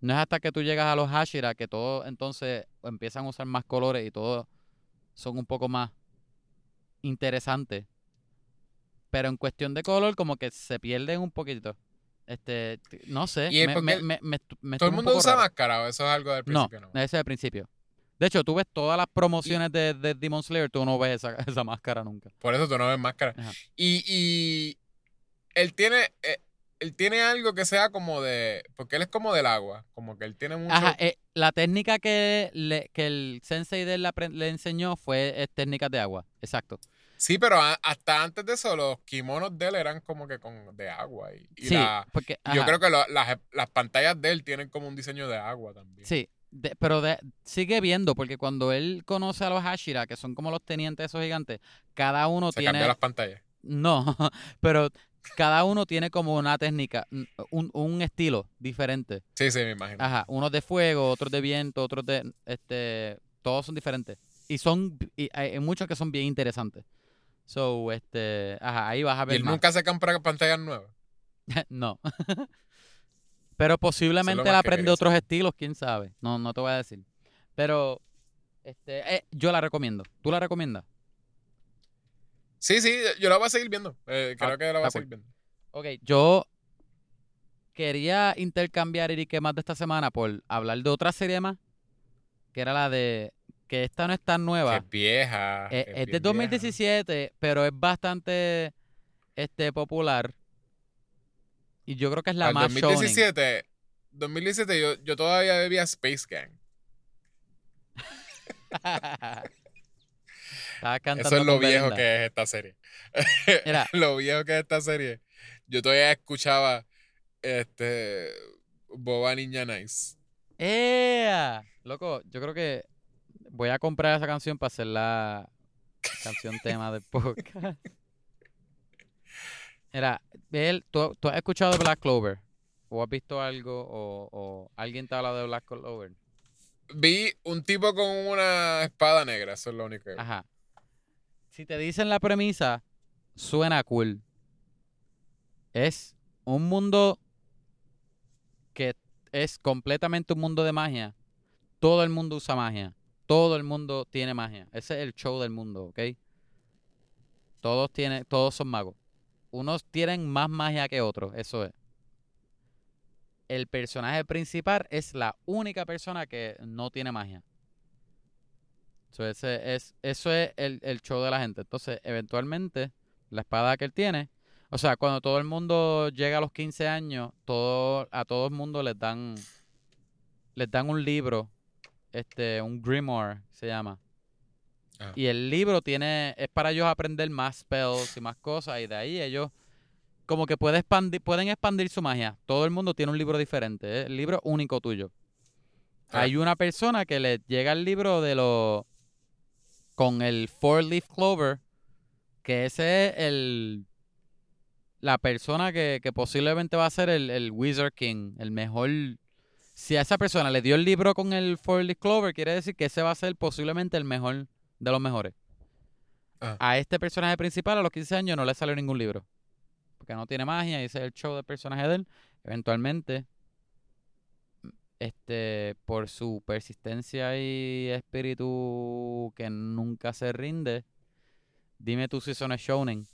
No es hasta que tú llegas a los Hashira que todos entonces empiezan a usar más colores y todos son un poco más interesantes. Pero en cuestión de color, como que se pierden un poquito. Este, no sé. Y es me- porque me- me- me estu- me Todo el un mundo usa raro. máscara, o eso es algo del No, principio, ¿no? ese es el principio. De hecho, tú ves todas las promociones de, de Demon Slayer, tú no ves esa, esa máscara nunca. Por eso tú no ves máscara. Y, y él tiene eh, él tiene algo que sea como de. Porque él es como del agua. Como que él tiene mucho. Ajá, eh, la técnica que, le- que el sensei de él le, le enseñó fue técnicas de agua. Exacto. Sí, pero a- hasta antes de eso, los kimonos de él eran como que con de agua. Y, y sí, la- porque... yo creo que lo- las, las pantallas de él tienen como un diseño de agua también. Sí, de- pero de- sigue viendo, porque cuando él conoce a los Hashira, que son como los tenientes esos gigantes, cada uno Se tiene... cambió las pantallas. No, pero cada uno tiene como una técnica, un, un estilo diferente. Sí, sí, me imagino. Ajá, unos de fuego, otros de viento, otros de, este, todos son diferentes. Y son, y hay muchos que son bien interesantes. So, este, ajá, ahí vas a Y ver él más. nunca se compra pantallas nuevas. no. Pero posiblemente él aprende otros estilos, quién sabe. No, no te voy a decir. Pero, este, eh, yo la recomiendo. ¿Tú la recomiendas? Sí, sí, yo la voy a seguir viendo. Eh, creo Ah, que la voy a seguir viendo. Ok, yo quería intercambiar y qué más de esta semana por hablar de otra serie más, que era la de que esta no es tan nueva. es vieja. Eh, que es de bien 2017, pero es bastante este popular. Y yo creo que es la Para más el shonen. 2017, 2017 yo, yo todavía bebía Space Gang. Estaba cantando Eso es lo viejo Belinda. que es esta serie. Lo viejo que es esta serie. Yo todavía escuchaba este Boba Ninja Nice. ¡Ea! Loco, yo creo que voy a comprar esa canción para hacer la canción tema del podcast. Mira, él, ¿tú, tú has escuchado Black Clover? ¿O has visto algo? ¿O, o alguien te ha hablado de Black Clover? Vi un tipo con una espada negra, eso es lo único. que. Ajá. Si te dicen la premisa, suena cool. Es un mundo que es completamente un mundo de magia. Todo el mundo usa magia. Todo el mundo tiene magia. Ese es el show del mundo, ¿ok? Todos tienen, todos son magos. Unos tienen más magia que otros, eso es. El personaje principal es la única persona que no tiene magia. So, ese es, eso es el, show de la gente. Entonces, eventualmente, la espada que él tiene, o sea, cuando todo el mundo llega a los 15 años, todo, a todo el mundo les dan, les dan un libro, este, un grimoire se llama. Ah. Y el libro tiene, es para ellos aprender más spells y más cosas, y de ahí ellos como que puede expandir, pueden expandir su magia. Todo el mundo tiene un libro diferente, el libro único tuyo. Ah. Hay una persona que le llega el libro de los con el Four Leaf Clover, que ese es el la persona que, que posiblemente va a ser el, el Wizard King, el mejor. Si a esa persona le dio el libro con el Four Leaf Clover, quiere decir que ese va a ser posiblemente el mejor de los mejores. Ah. A este personaje principal a los 15 años no le salió ningún libro. Porque no tiene magia y ese es el show del personaje de él. Eventualmente, este, por su persistencia y espíritu que nunca se rinde, dime tú si no es shounen.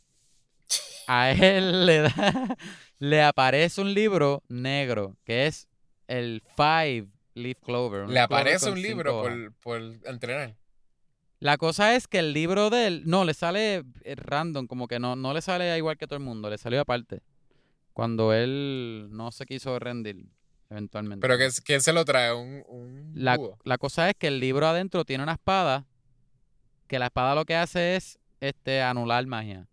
A él le da, le aparece un libro negro, que es el Five Leaf Clover. Le aparece un libro por, por entrenar. La cosa es que el libro de él, no, le sale eh, random, como que no, no le sale igual que todo el mundo, le salió aparte. Cuando él no se quiso rendir, eventualmente. Pero que, ¿quién se lo trae? Un, un la, la cosa es que el libro adentro tiene una espada, que la espada lo que hace es este anular magia.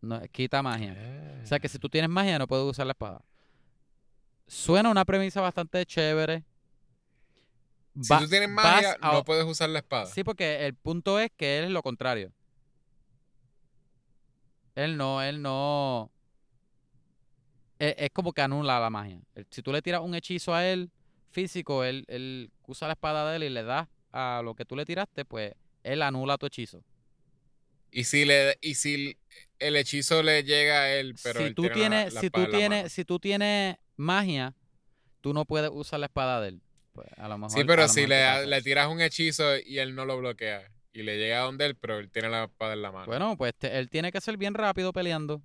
No, quita magia. O sea que si tú tienes magia no puedes usar la espada. Suena una premisa bastante chévere. Si Va- tú tienes magia, a- no puedes usar la espada. Sí, porque el punto es que él es lo contrario. Él no, él no. Es, es como que anula la magia. Si tú le tiras un hechizo a él físico, él, él usa la espada de él y le das a lo que tú le tiraste, pues él anula tu hechizo. Y si le y si el hechizo le llega a él, pero si él tú tiene la- tienes, la si tú tienes, si tú tienes magia, tú no puedes usar la espada de él. Pues, a lo mejor, Sí, pero si le, le tiras un hechizo y él no lo bloquea y le llega a donde él, pero él tiene la espada en la mano. Bueno, pues te- él tiene que ser bien rápido peleando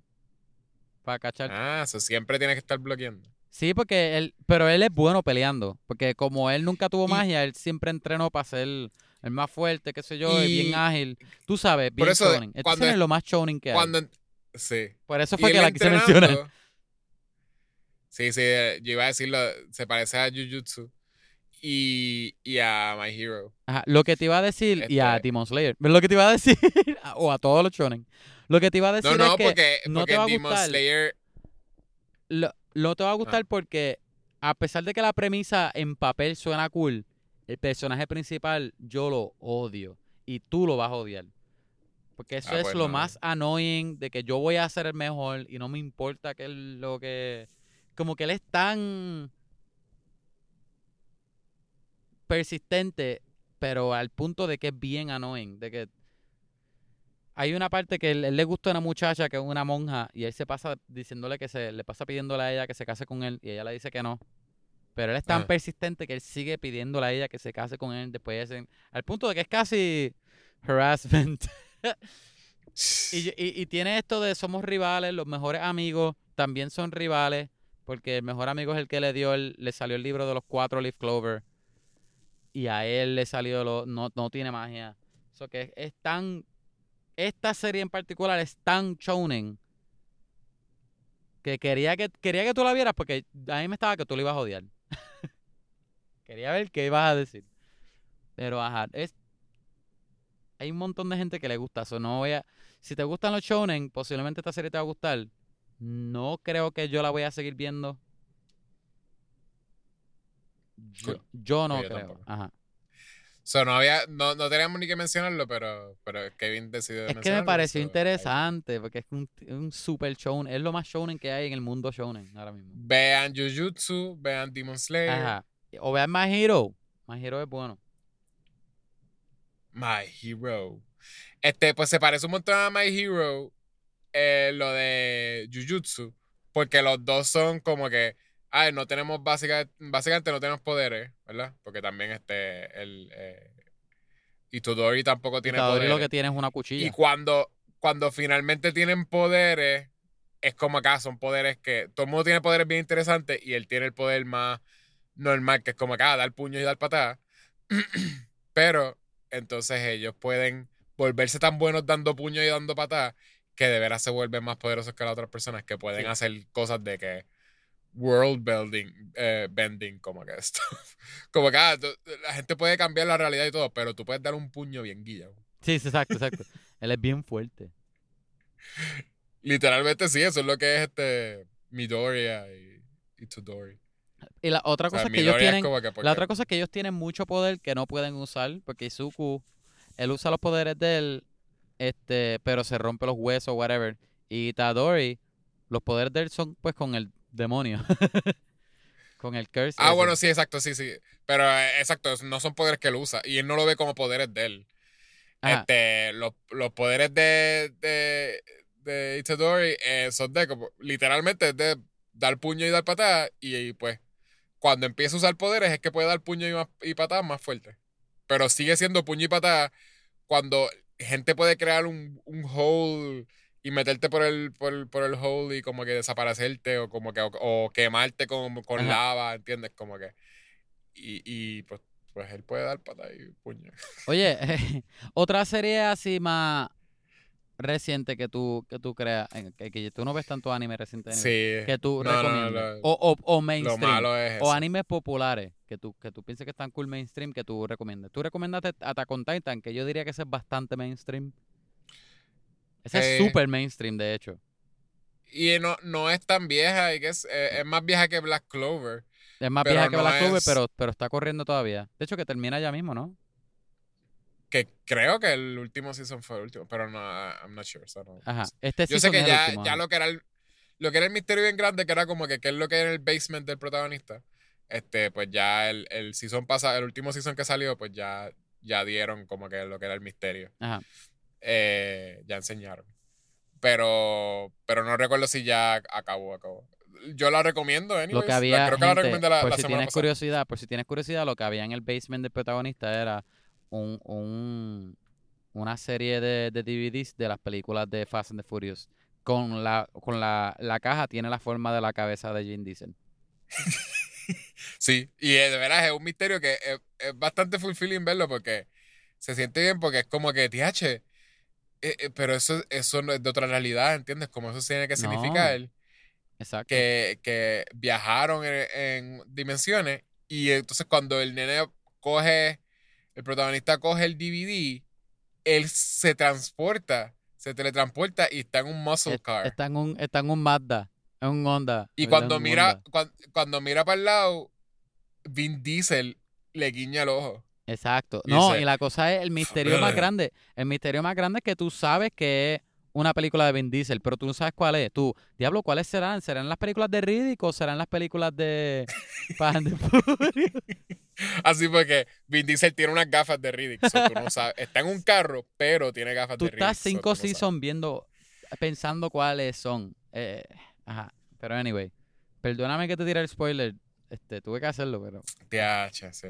para cachar. Ah, eso siempre tiene que estar bloqueando. Sí, porque él, pero él es bueno peleando, porque como él nunca tuvo Y- magia, él siempre entrenó para ser el más fuerte, qué sé yo, y bien ágil. Tú sabes, bien Por eso, shonen. Este cuando es es- lo más shonen que hay. Cuando sí. Por eso fue que la quise mencionar. Sí, sí, yo iba a decirlo, se parece a Jujutsu y, y a My Hero. Ajá, Lo que te iba a decir, y a Este- Demon Slayer, lo que te iba a decir, o a todos los shonen, lo que te iba a decir No, no, es que porque, no porque te va a Demon gustar. Slayer. lo, lo te va a gustar Ah. porque a pesar de que la premisa en papel suena cool, el personaje principal yo lo odio y tú lo vas a odiar. Porque eso Ah, es pues lo no. más annoying de que yo voy a ser el mejor y no me importa que lo que... Como que él es tan persistente, pero al punto de que es bien annoying. De que hay una parte que él, él le gusta a una muchacha que es una monja y él se pasa diciéndole que se, le pasa pidiéndole a ella que se case con él y ella le dice que no. Pero él es tan Ah. persistente que él sigue pidiéndole a ella que se case con él después de ese- al punto de que es casi harassment. Y, y, y tiene esto de somos rivales, los mejores amigos también son rivales, porque el mejor amigo es el que le dio el, le salió el libro de los cuatro Leaf Clover. Y a él le salió lo, no, no tiene magia. Eso que es, tan. Esta serie en particular es tan shonen que quería que quería que tú la vieras porque a mí me estaba que tú la ibas a odiar. quería ver qué ibas a decir. Pero ajá, es hay un montón de gente que le gusta eso. No voy a, si te gustan los shonen, posiblemente esta serie te va a gustar. No creo que yo la voy a seguir viendo. Yo, no Yo creo. tampoco. Ajá. So, no, había, no, no teníamos ni que mencionarlo, pero, pero Kevin decidió Es que me pareció so, interesante porque es un, un super shonen. Es lo más shonen que hay en el mundo shonen ahora mismo. Vean Jujutsu, vean Demon Slayer, Ajá. O vean My Hero. My Hero es bueno. My Hero. Este, pues se parece un montón a My Hero eh, lo de Jujutsu, porque los dos son como que, ay, no tenemos básica, básicamente no tenemos poderes, ¿verdad? Porque también este, el eh, Itadori tampoco tiene Itadori poderes. lo que tiene es una Y cuchilla. cuando, cuando finalmente tienen poderes, es como acá, son poderes que todo el mundo tiene poderes bien interesantes y él tiene el poder más normal, que es como acá, dar puños y dar patadas. Pero entonces ellos pueden volverse tan buenos dando puños y dando patadas que de veras se vuelven más poderosos que las otras personas que pueden Sí. hacer cosas de que world building, eh, bending, como que esto. como que ah, la gente puede cambiar la realidad y todo, pero tú puedes dar un puño bien guillado. Sí, sí, exacto, exacto. Él es bien fuerte. Literalmente sí, eso es lo que es este Midoriya y, y Todori. Y la otra O sea, cosa que ellos Midoriya tienen. como que porque- La otra cosa es que ellos tienen mucho poder que no pueden usar, porque Izuku, él usa los poderes de él, este, pero se rompe los huesos, whatever. Y Tadori, los poderes de él son pues con el demonio. con el curse. Ah, ese. bueno, sí, exacto, sí, sí. Pero eh, exacto, no son poderes que él usa. Y él no lo ve como poderes de él. Ajá. Este, los, los poderes de, de, de Itadori eh, son de como, literalmente es de dar puño y dar patada. Y, y, pues, cuando empieza a usar poderes es que puede dar puño y, más, y patadas más fuerte. Pero sigue siendo puño y patada cuando gente puede crear un, un hole y meterte por el, por, el- por el hole y como que desaparecerte o como que o, o quemarte con, con Ajá. lava, ¿entiendes? Como que. Y, y pues, pues él puede dar patada y puño. Oye, otra serie así más reciente que tú, que tú creas, que, que tú no ves tanto anime reciente, anyway, Sí. que tú No, no, recomiendas. o, o, o Lo mainstream. malo es O animes populares que tú, que tú pienses que están cool mainstream que tú recomiendas. Tú recomendaste Attack on Titan, que yo diría que ese es bastante mainstream. Ese Eh, es super mainstream, de hecho. Y no, no es tan vieja, y que es, eh, es más vieja que Black Clover. Es más vieja que Black Clover, pero, pero está corriendo todavía. De hecho, que termina ya mismo, ¿no? Que creo que el último season fue el último, pero no, I'm not sure. so no- Ajá. Este Yo sé que ya, último, ya lo que era el, lo que era el misterio bien grande, que era como que qué es lo que era el basement del protagonista. Este, pues ya el, el season pasado, el último season que salió, pues ya, ya dieron como que lo que era el misterio. Ajá. Eh, ya enseñaron. Pero, pero no recuerdo si ya acabó, acabó. Yo la recomiendo, anyways. Lo que La- había, creo que la gente, recomendé la, por la si semana tienes pasada. curiosidad, por si tienes curiosidad, lo que había en el basement del protagonista era un, un una serie de, de DVDs de las películas de Fast and the Furious. Con la, con la, la caja tiene la forma de la cabeza de Vin Diesel. Sí, y de veras es un misterio que es, es bastante fulfilling verlo porque se siente bien porque es como que, TH, eh, eh, pero eso, eso no es de otra realidad, ¿entiendes? Como eso tiene que No. significar Exacto. que, que viajaron en, en dimensiones y entonces cuando el nene coge, el protagonista coge el DVD, él se transporta, se teletransporta y está en un muscle car. Está en un, está en un Mazda, en un Honda. Y cuando mira, Honda. cuan- cuando, mira para el lado, Vin Diesel le guiña el ojo. Exacto. y No, dice, y la cosa es el misterio más grande. El misterio más grande es que tú sabes que es una película de Vin Diesel, pero tú no sabes cuál es. Tú, diablo, ¿cuáles serán? ¿Serán las películas de Riddick o serán las películas de? Así porque Vin Diesel tiene unas gafas de Riddick. so tú no sabes. Está en un carro, pero tiene gafas Tú de Riddick. estás so cinco tú no sabes. seasons viendo, pensando cuáles son. Eh, ajá. Pero anyway, perdóname que te tire el spoiler. Este, tuve que hacerlo, pero. TH, sí.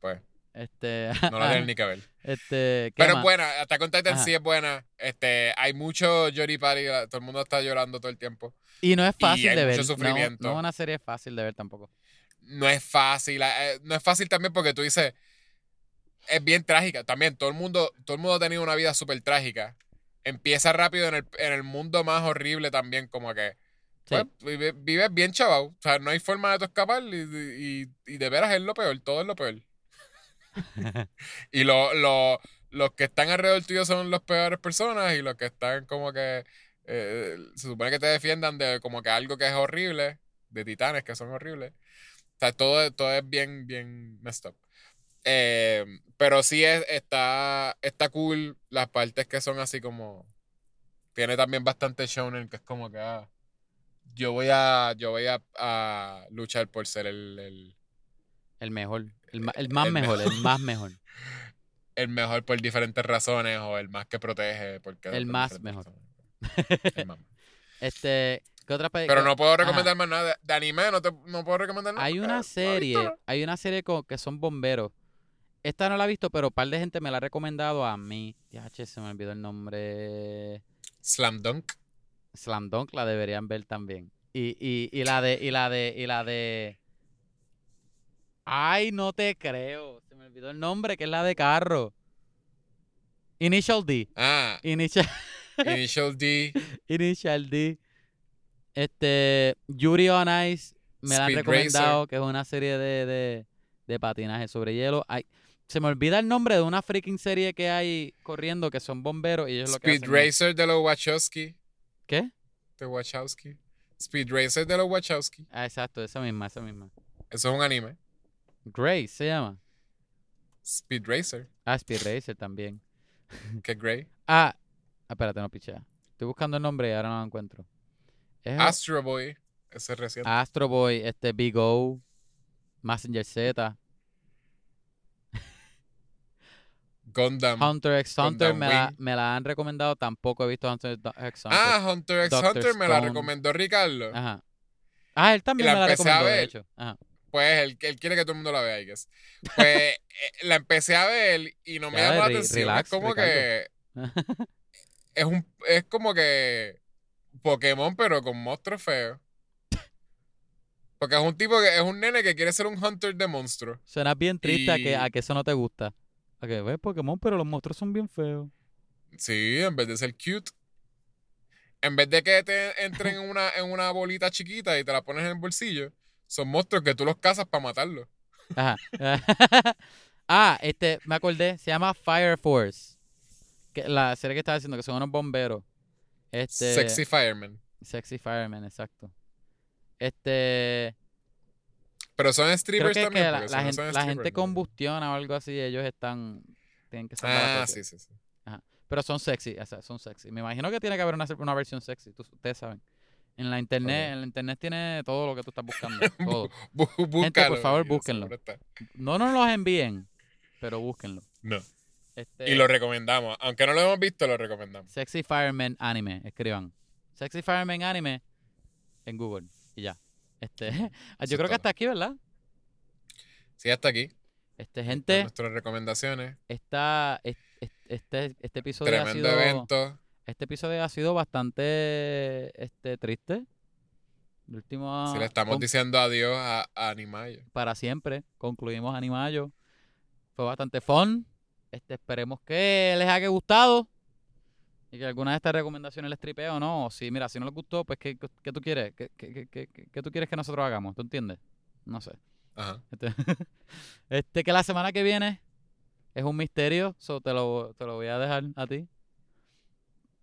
Pues, Este. no la tienes ni que ver. Este. ¿qué Pero es buena. Attack on Titan Ajá. sí es buena. Este, hay mucho Jory Party. Todo el mundo está llorando todo el tiempo. Y no es fácil hay de mucho ver. No, sufrimiento. no es una serie fácil de ver tampoco. no es fácil. eh, no es fácil también porque tú dices, es bien trágica. También todo el mundo, todo el mundo ha tenido una vida súper trágica. Empieza rápido en el, en el mundo más horrible también, como que Sí. pues, vive- vives bien chaval. O sea, no hay forma de tú escapar y, y- y de veras es lo peor, todo es lo peor. Y lo, lo- los que están alrededor tuyo son los peores personas y los que están como que eh, se supone que te defiendan de como que algo que es horrible, de titanes que son horribles. O sea, todo, todo es bien, bien messed up. Eh, pero sí es, está, está cool las partes que son así como. Tiene también bastante shonen que es como que ah, yo voy a. Yo voy a, luchar por ser el, El mejor. El, más El mejor, el más mejor. el mejor por diferentes razones o el más que protege porque El más mejor. El más mejor. Este. ¿Qué otra pe- Pero no puedo ajá. recomendar más nada. De, de anime no, te, no puedo recomendar nada. Hay una serie, hay una serie co- que son bomberos. Esta no la he visto, pero un par de gente me la ha recomendado a mí. TH, se me olvidó el nombre. Slam Dunk. Slam Dunk la deberían ver también. Y, y, y la de, y la de, y la de. Ay, no te creo. Se me olvidó el nombre, que es la de carro. Initial D. Ah, Initial, Initial D. Initial D. Este. Yuri on Ice. Me la han Speed recomendado, Racer. que es una serie de, de, de patinaje sobre hielo. Ay, se me olvida el nombre de una freaking serie que hay corriendo que son bomberos y ellos lo que Speed hacen es- Racer de los Wachowski. ¿Qué? De Wachowski. Speed Racer de los Wachowski. Ah, exacto, esa misma, esa misma. Eso es un anime. Grace se llama. Speed Racer. Ah, Speed Racer también. Que Grey. Ah, ah, espérate, no pichea. Estoy buscando el nombre y ahora no lo encuentro. Es Astro Boy. Ese es reciente. Astro Boy, este Big O, Messenger Z, Gundam. Hunter x Hunter me la, Wing. me la han recomendado, tampoco he visto Hunter x Hunter. ah, Hunter x Doctor Hunter me la recomendó Ricardo. Ajá. Ah, él también me la recomendó, de ver. hecho. Ajá. Pues él, él quiere que todo el mundo la vea, I guess. Pues eh, la empecé a ver y no me Ya, llamó la re- atención. relax, es como Ricardo. que. Es un. Es como que. Pokémon, pero con monstruos feos. Porque es un tipo que. Es un nene que quiere ser un hunter de monstruos. Suena bien triste a, que, a que eso no te gusta. A que ves Pokémon, pero los monstruos son bien feos. Sí, en vez de ser cute. En vez de que te entren en una, en una bolita chiquita y te la pones en el bolsillo, son monstruos que tú los cazas para matarlos. Ajá. ah, este, me acordé, se llama Fire Force. Que, la serie que estaba diciendo que son unos bomberos. Este, Sexy Fireman. Sexy Fireman, exacto. Este, Pero son creo strippers que, que también. la, porque la gente, la gente combustiona o algo así, ellos están, tienen que Ah, sí, sí, sí. Pero son sexy, o sea, son sexy. Me imagino que tiene que haber una, una versión sexy, tú- ustedes saben. En la internet, en la internet tiene todo lo que tú estás buscando. todo. Bú- búscalo, favor, búsquenlo. No nos los envíen, pero búsquenlo. No. Este, Y lo recomendamos. Aunque no lo hemos visto, lo recomendamos. Sexy Fireman Anime, escriban. Sexy Fireman Anime en Google y ya. Este, yo creo que hasta aquí, ¿verdad? Sí, hasta aquí. Este, Están gente, Nuestras recomendaciones. esta, es- es- este, este episodio ha Tremendo sido, evento. Este episodio ha sido bastante, este, triste. El último, Si le estamos diciendo adiós a, a Animayo. para siempre. Concluimos Animayo. Fue bastante fun. Este, esperemos que les haya gustado. Y que alguna de estas recomendaciones les tripee o no. O si, mira, si no les gustó, pues, ¿qué, qué tú quieres? ¿Qué, qué, qué- qué- qué tú quieres que nosotros hagamos? ¿Tú entiendes? No sé. Ajá. Este, este que la semana que viene es un misterio. So te lo, te lo voy a dejar a ti.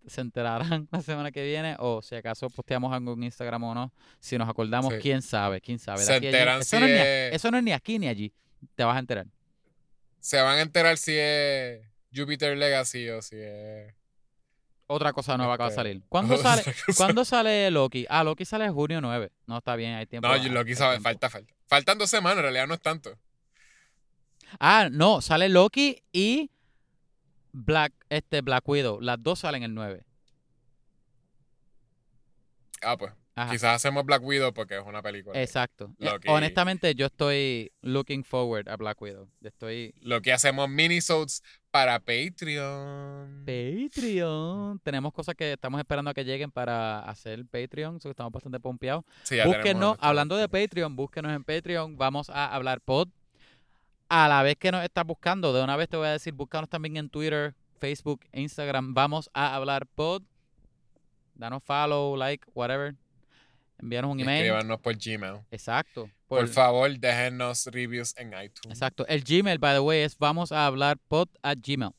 Se enterarán la semana que viene. O si acaso posteamos algo en Instagram o no. Si nos acordamos, Sí. quién sabe, quién sabe. Se enteran eso, si no es ni, es- eso no es ni aquí ni allí. Te vas a enterar. Se van a enterar si es Jupiter Legacy o si es. Otra cosa nueva que va a Este, salir. ¿Cuándo sale. ¿Cuándo sale Loki? Ah, Loki sale junio 9. No, está bien, hay tiempo. No, hay yo lo que tiempo. sabe, falta, falta. Faltan dos semanas, en realidad no es tanto. Ah, no, sale Loki y Black, este, Black Widow. Las dos salen el 9. Ah, pues. Ajá. Quizás hacemos Black Widow porque es una película. Exacto. Honestamente, yo estoy looking forward a Black Widow. Estoy Lo que hacemos minisodes para Patreon. Patreon. Tenemos cosas que estamos esperando a que lleguen para hacer Patreon. so que estamos bastante pompeados. Sí, Búsquenos, hablando de Patreon, búsquenos en Patreon. Vamos a hablar pod. A la vez que nos estás buscando, de una vez te voy a decir, búscanos también en Twitter, Facebook, Instagram. Vamos a hablar pod. Danos follow, like, whatever. Envíanos un email. Escríbanos por Gmail. Exacto. Por, Por- favor, déjenos reviews en iTunes. Exacto. El Gmail, by the way, es vamos a hablar pod at Gmail.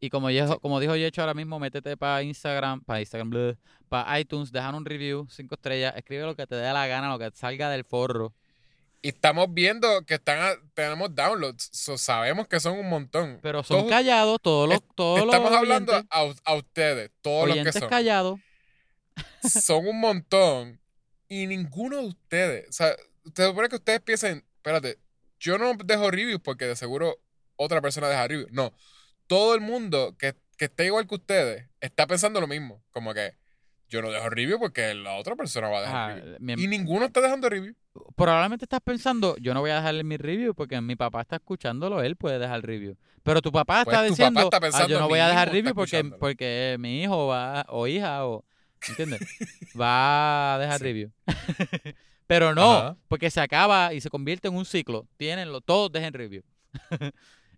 Y como, yo, como dijo Yecho ahora mismo, métete para Instagram, para Instagram, para iTunes, dejan un review, cinco estrellas, escribe lo que te dé la gana, lo que te salga del forro. Y estamos viendo que están a- tenemos downloads. so sabemos que son un montón. Pero son Todos- callados todos los, todos Estamos los hablando a, a ustedes, todos los que son. callados. Son un montón. Y ninguno de ustedes. O sea, se supone que ustedes piensen, espérate, yo no dejo reviews porque de seguro otra persona deja reviews. No. Todo el mundo que, que esté igual que ustedes está pensando lo mismo. Como que yo no dejo review porque la otra persona va a dejar review. mi- Y ninguno está dejando review. probablemente estás pensando, yo no voy a dejarle mi review porque mi papá está escuchándolo, él puede dejar review. Pero tu papá Pues está tu diciendo, papá está "Ah, yo no "Mi voy a dejar review porque, escuchándolo". porque mi hijo va, o hija, o, ¿entiendes? va a dejar Sí. review. Pero no, Ajá. porque se acaba y se convierte en un ciclo. Tienenlo, todos dejen review.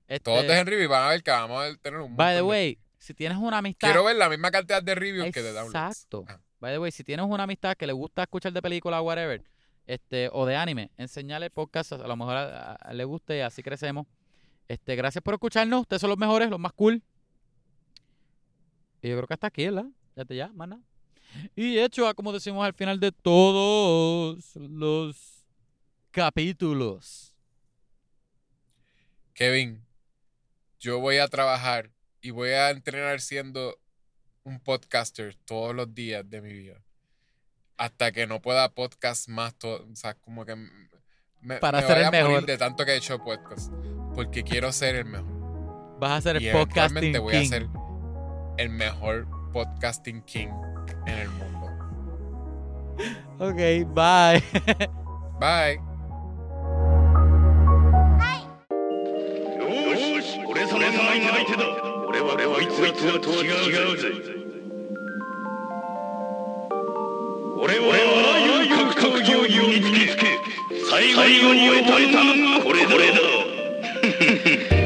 Este, Todos dejen review y van a ver que vamos a tener un By the way, si tienes una amistad... Quiero ver la misma cantidad de reviews que de downloads. Exacto. Ah. By the way, si tienes una amistad que le gusta escuchar de película whatever, este, o de anime, enseñale podcast, a lo mejor a- a- le guste y así crecemos. Este, gracias por escucharnos, ustedes son los mejores, los más cool. Y yo creo que hasta aquí, ¿verdad? Ya te ya, mana. Y hecho, como decimos al final de todos los capítulos. Kevin, yo voy a trabajar y voy a entrenar siendo un podcaster todos los días de mi vida. Hasta que no pueda podcast más. to- o sea, como que m- me, Para me ser vaya el a morir mejor. de tanto que he hecho podcast. Porque quiero ser el mejor. Vas a ser y el podcasting eventualmente voy a king. ser el mejor podcasting king en el mundo. Ok, bye. Bye. よーし俺様の相手だ俺は こいつらとは違うぜ。俺はあらゆる格闘技を身につけ最後に終えたのがこれだ。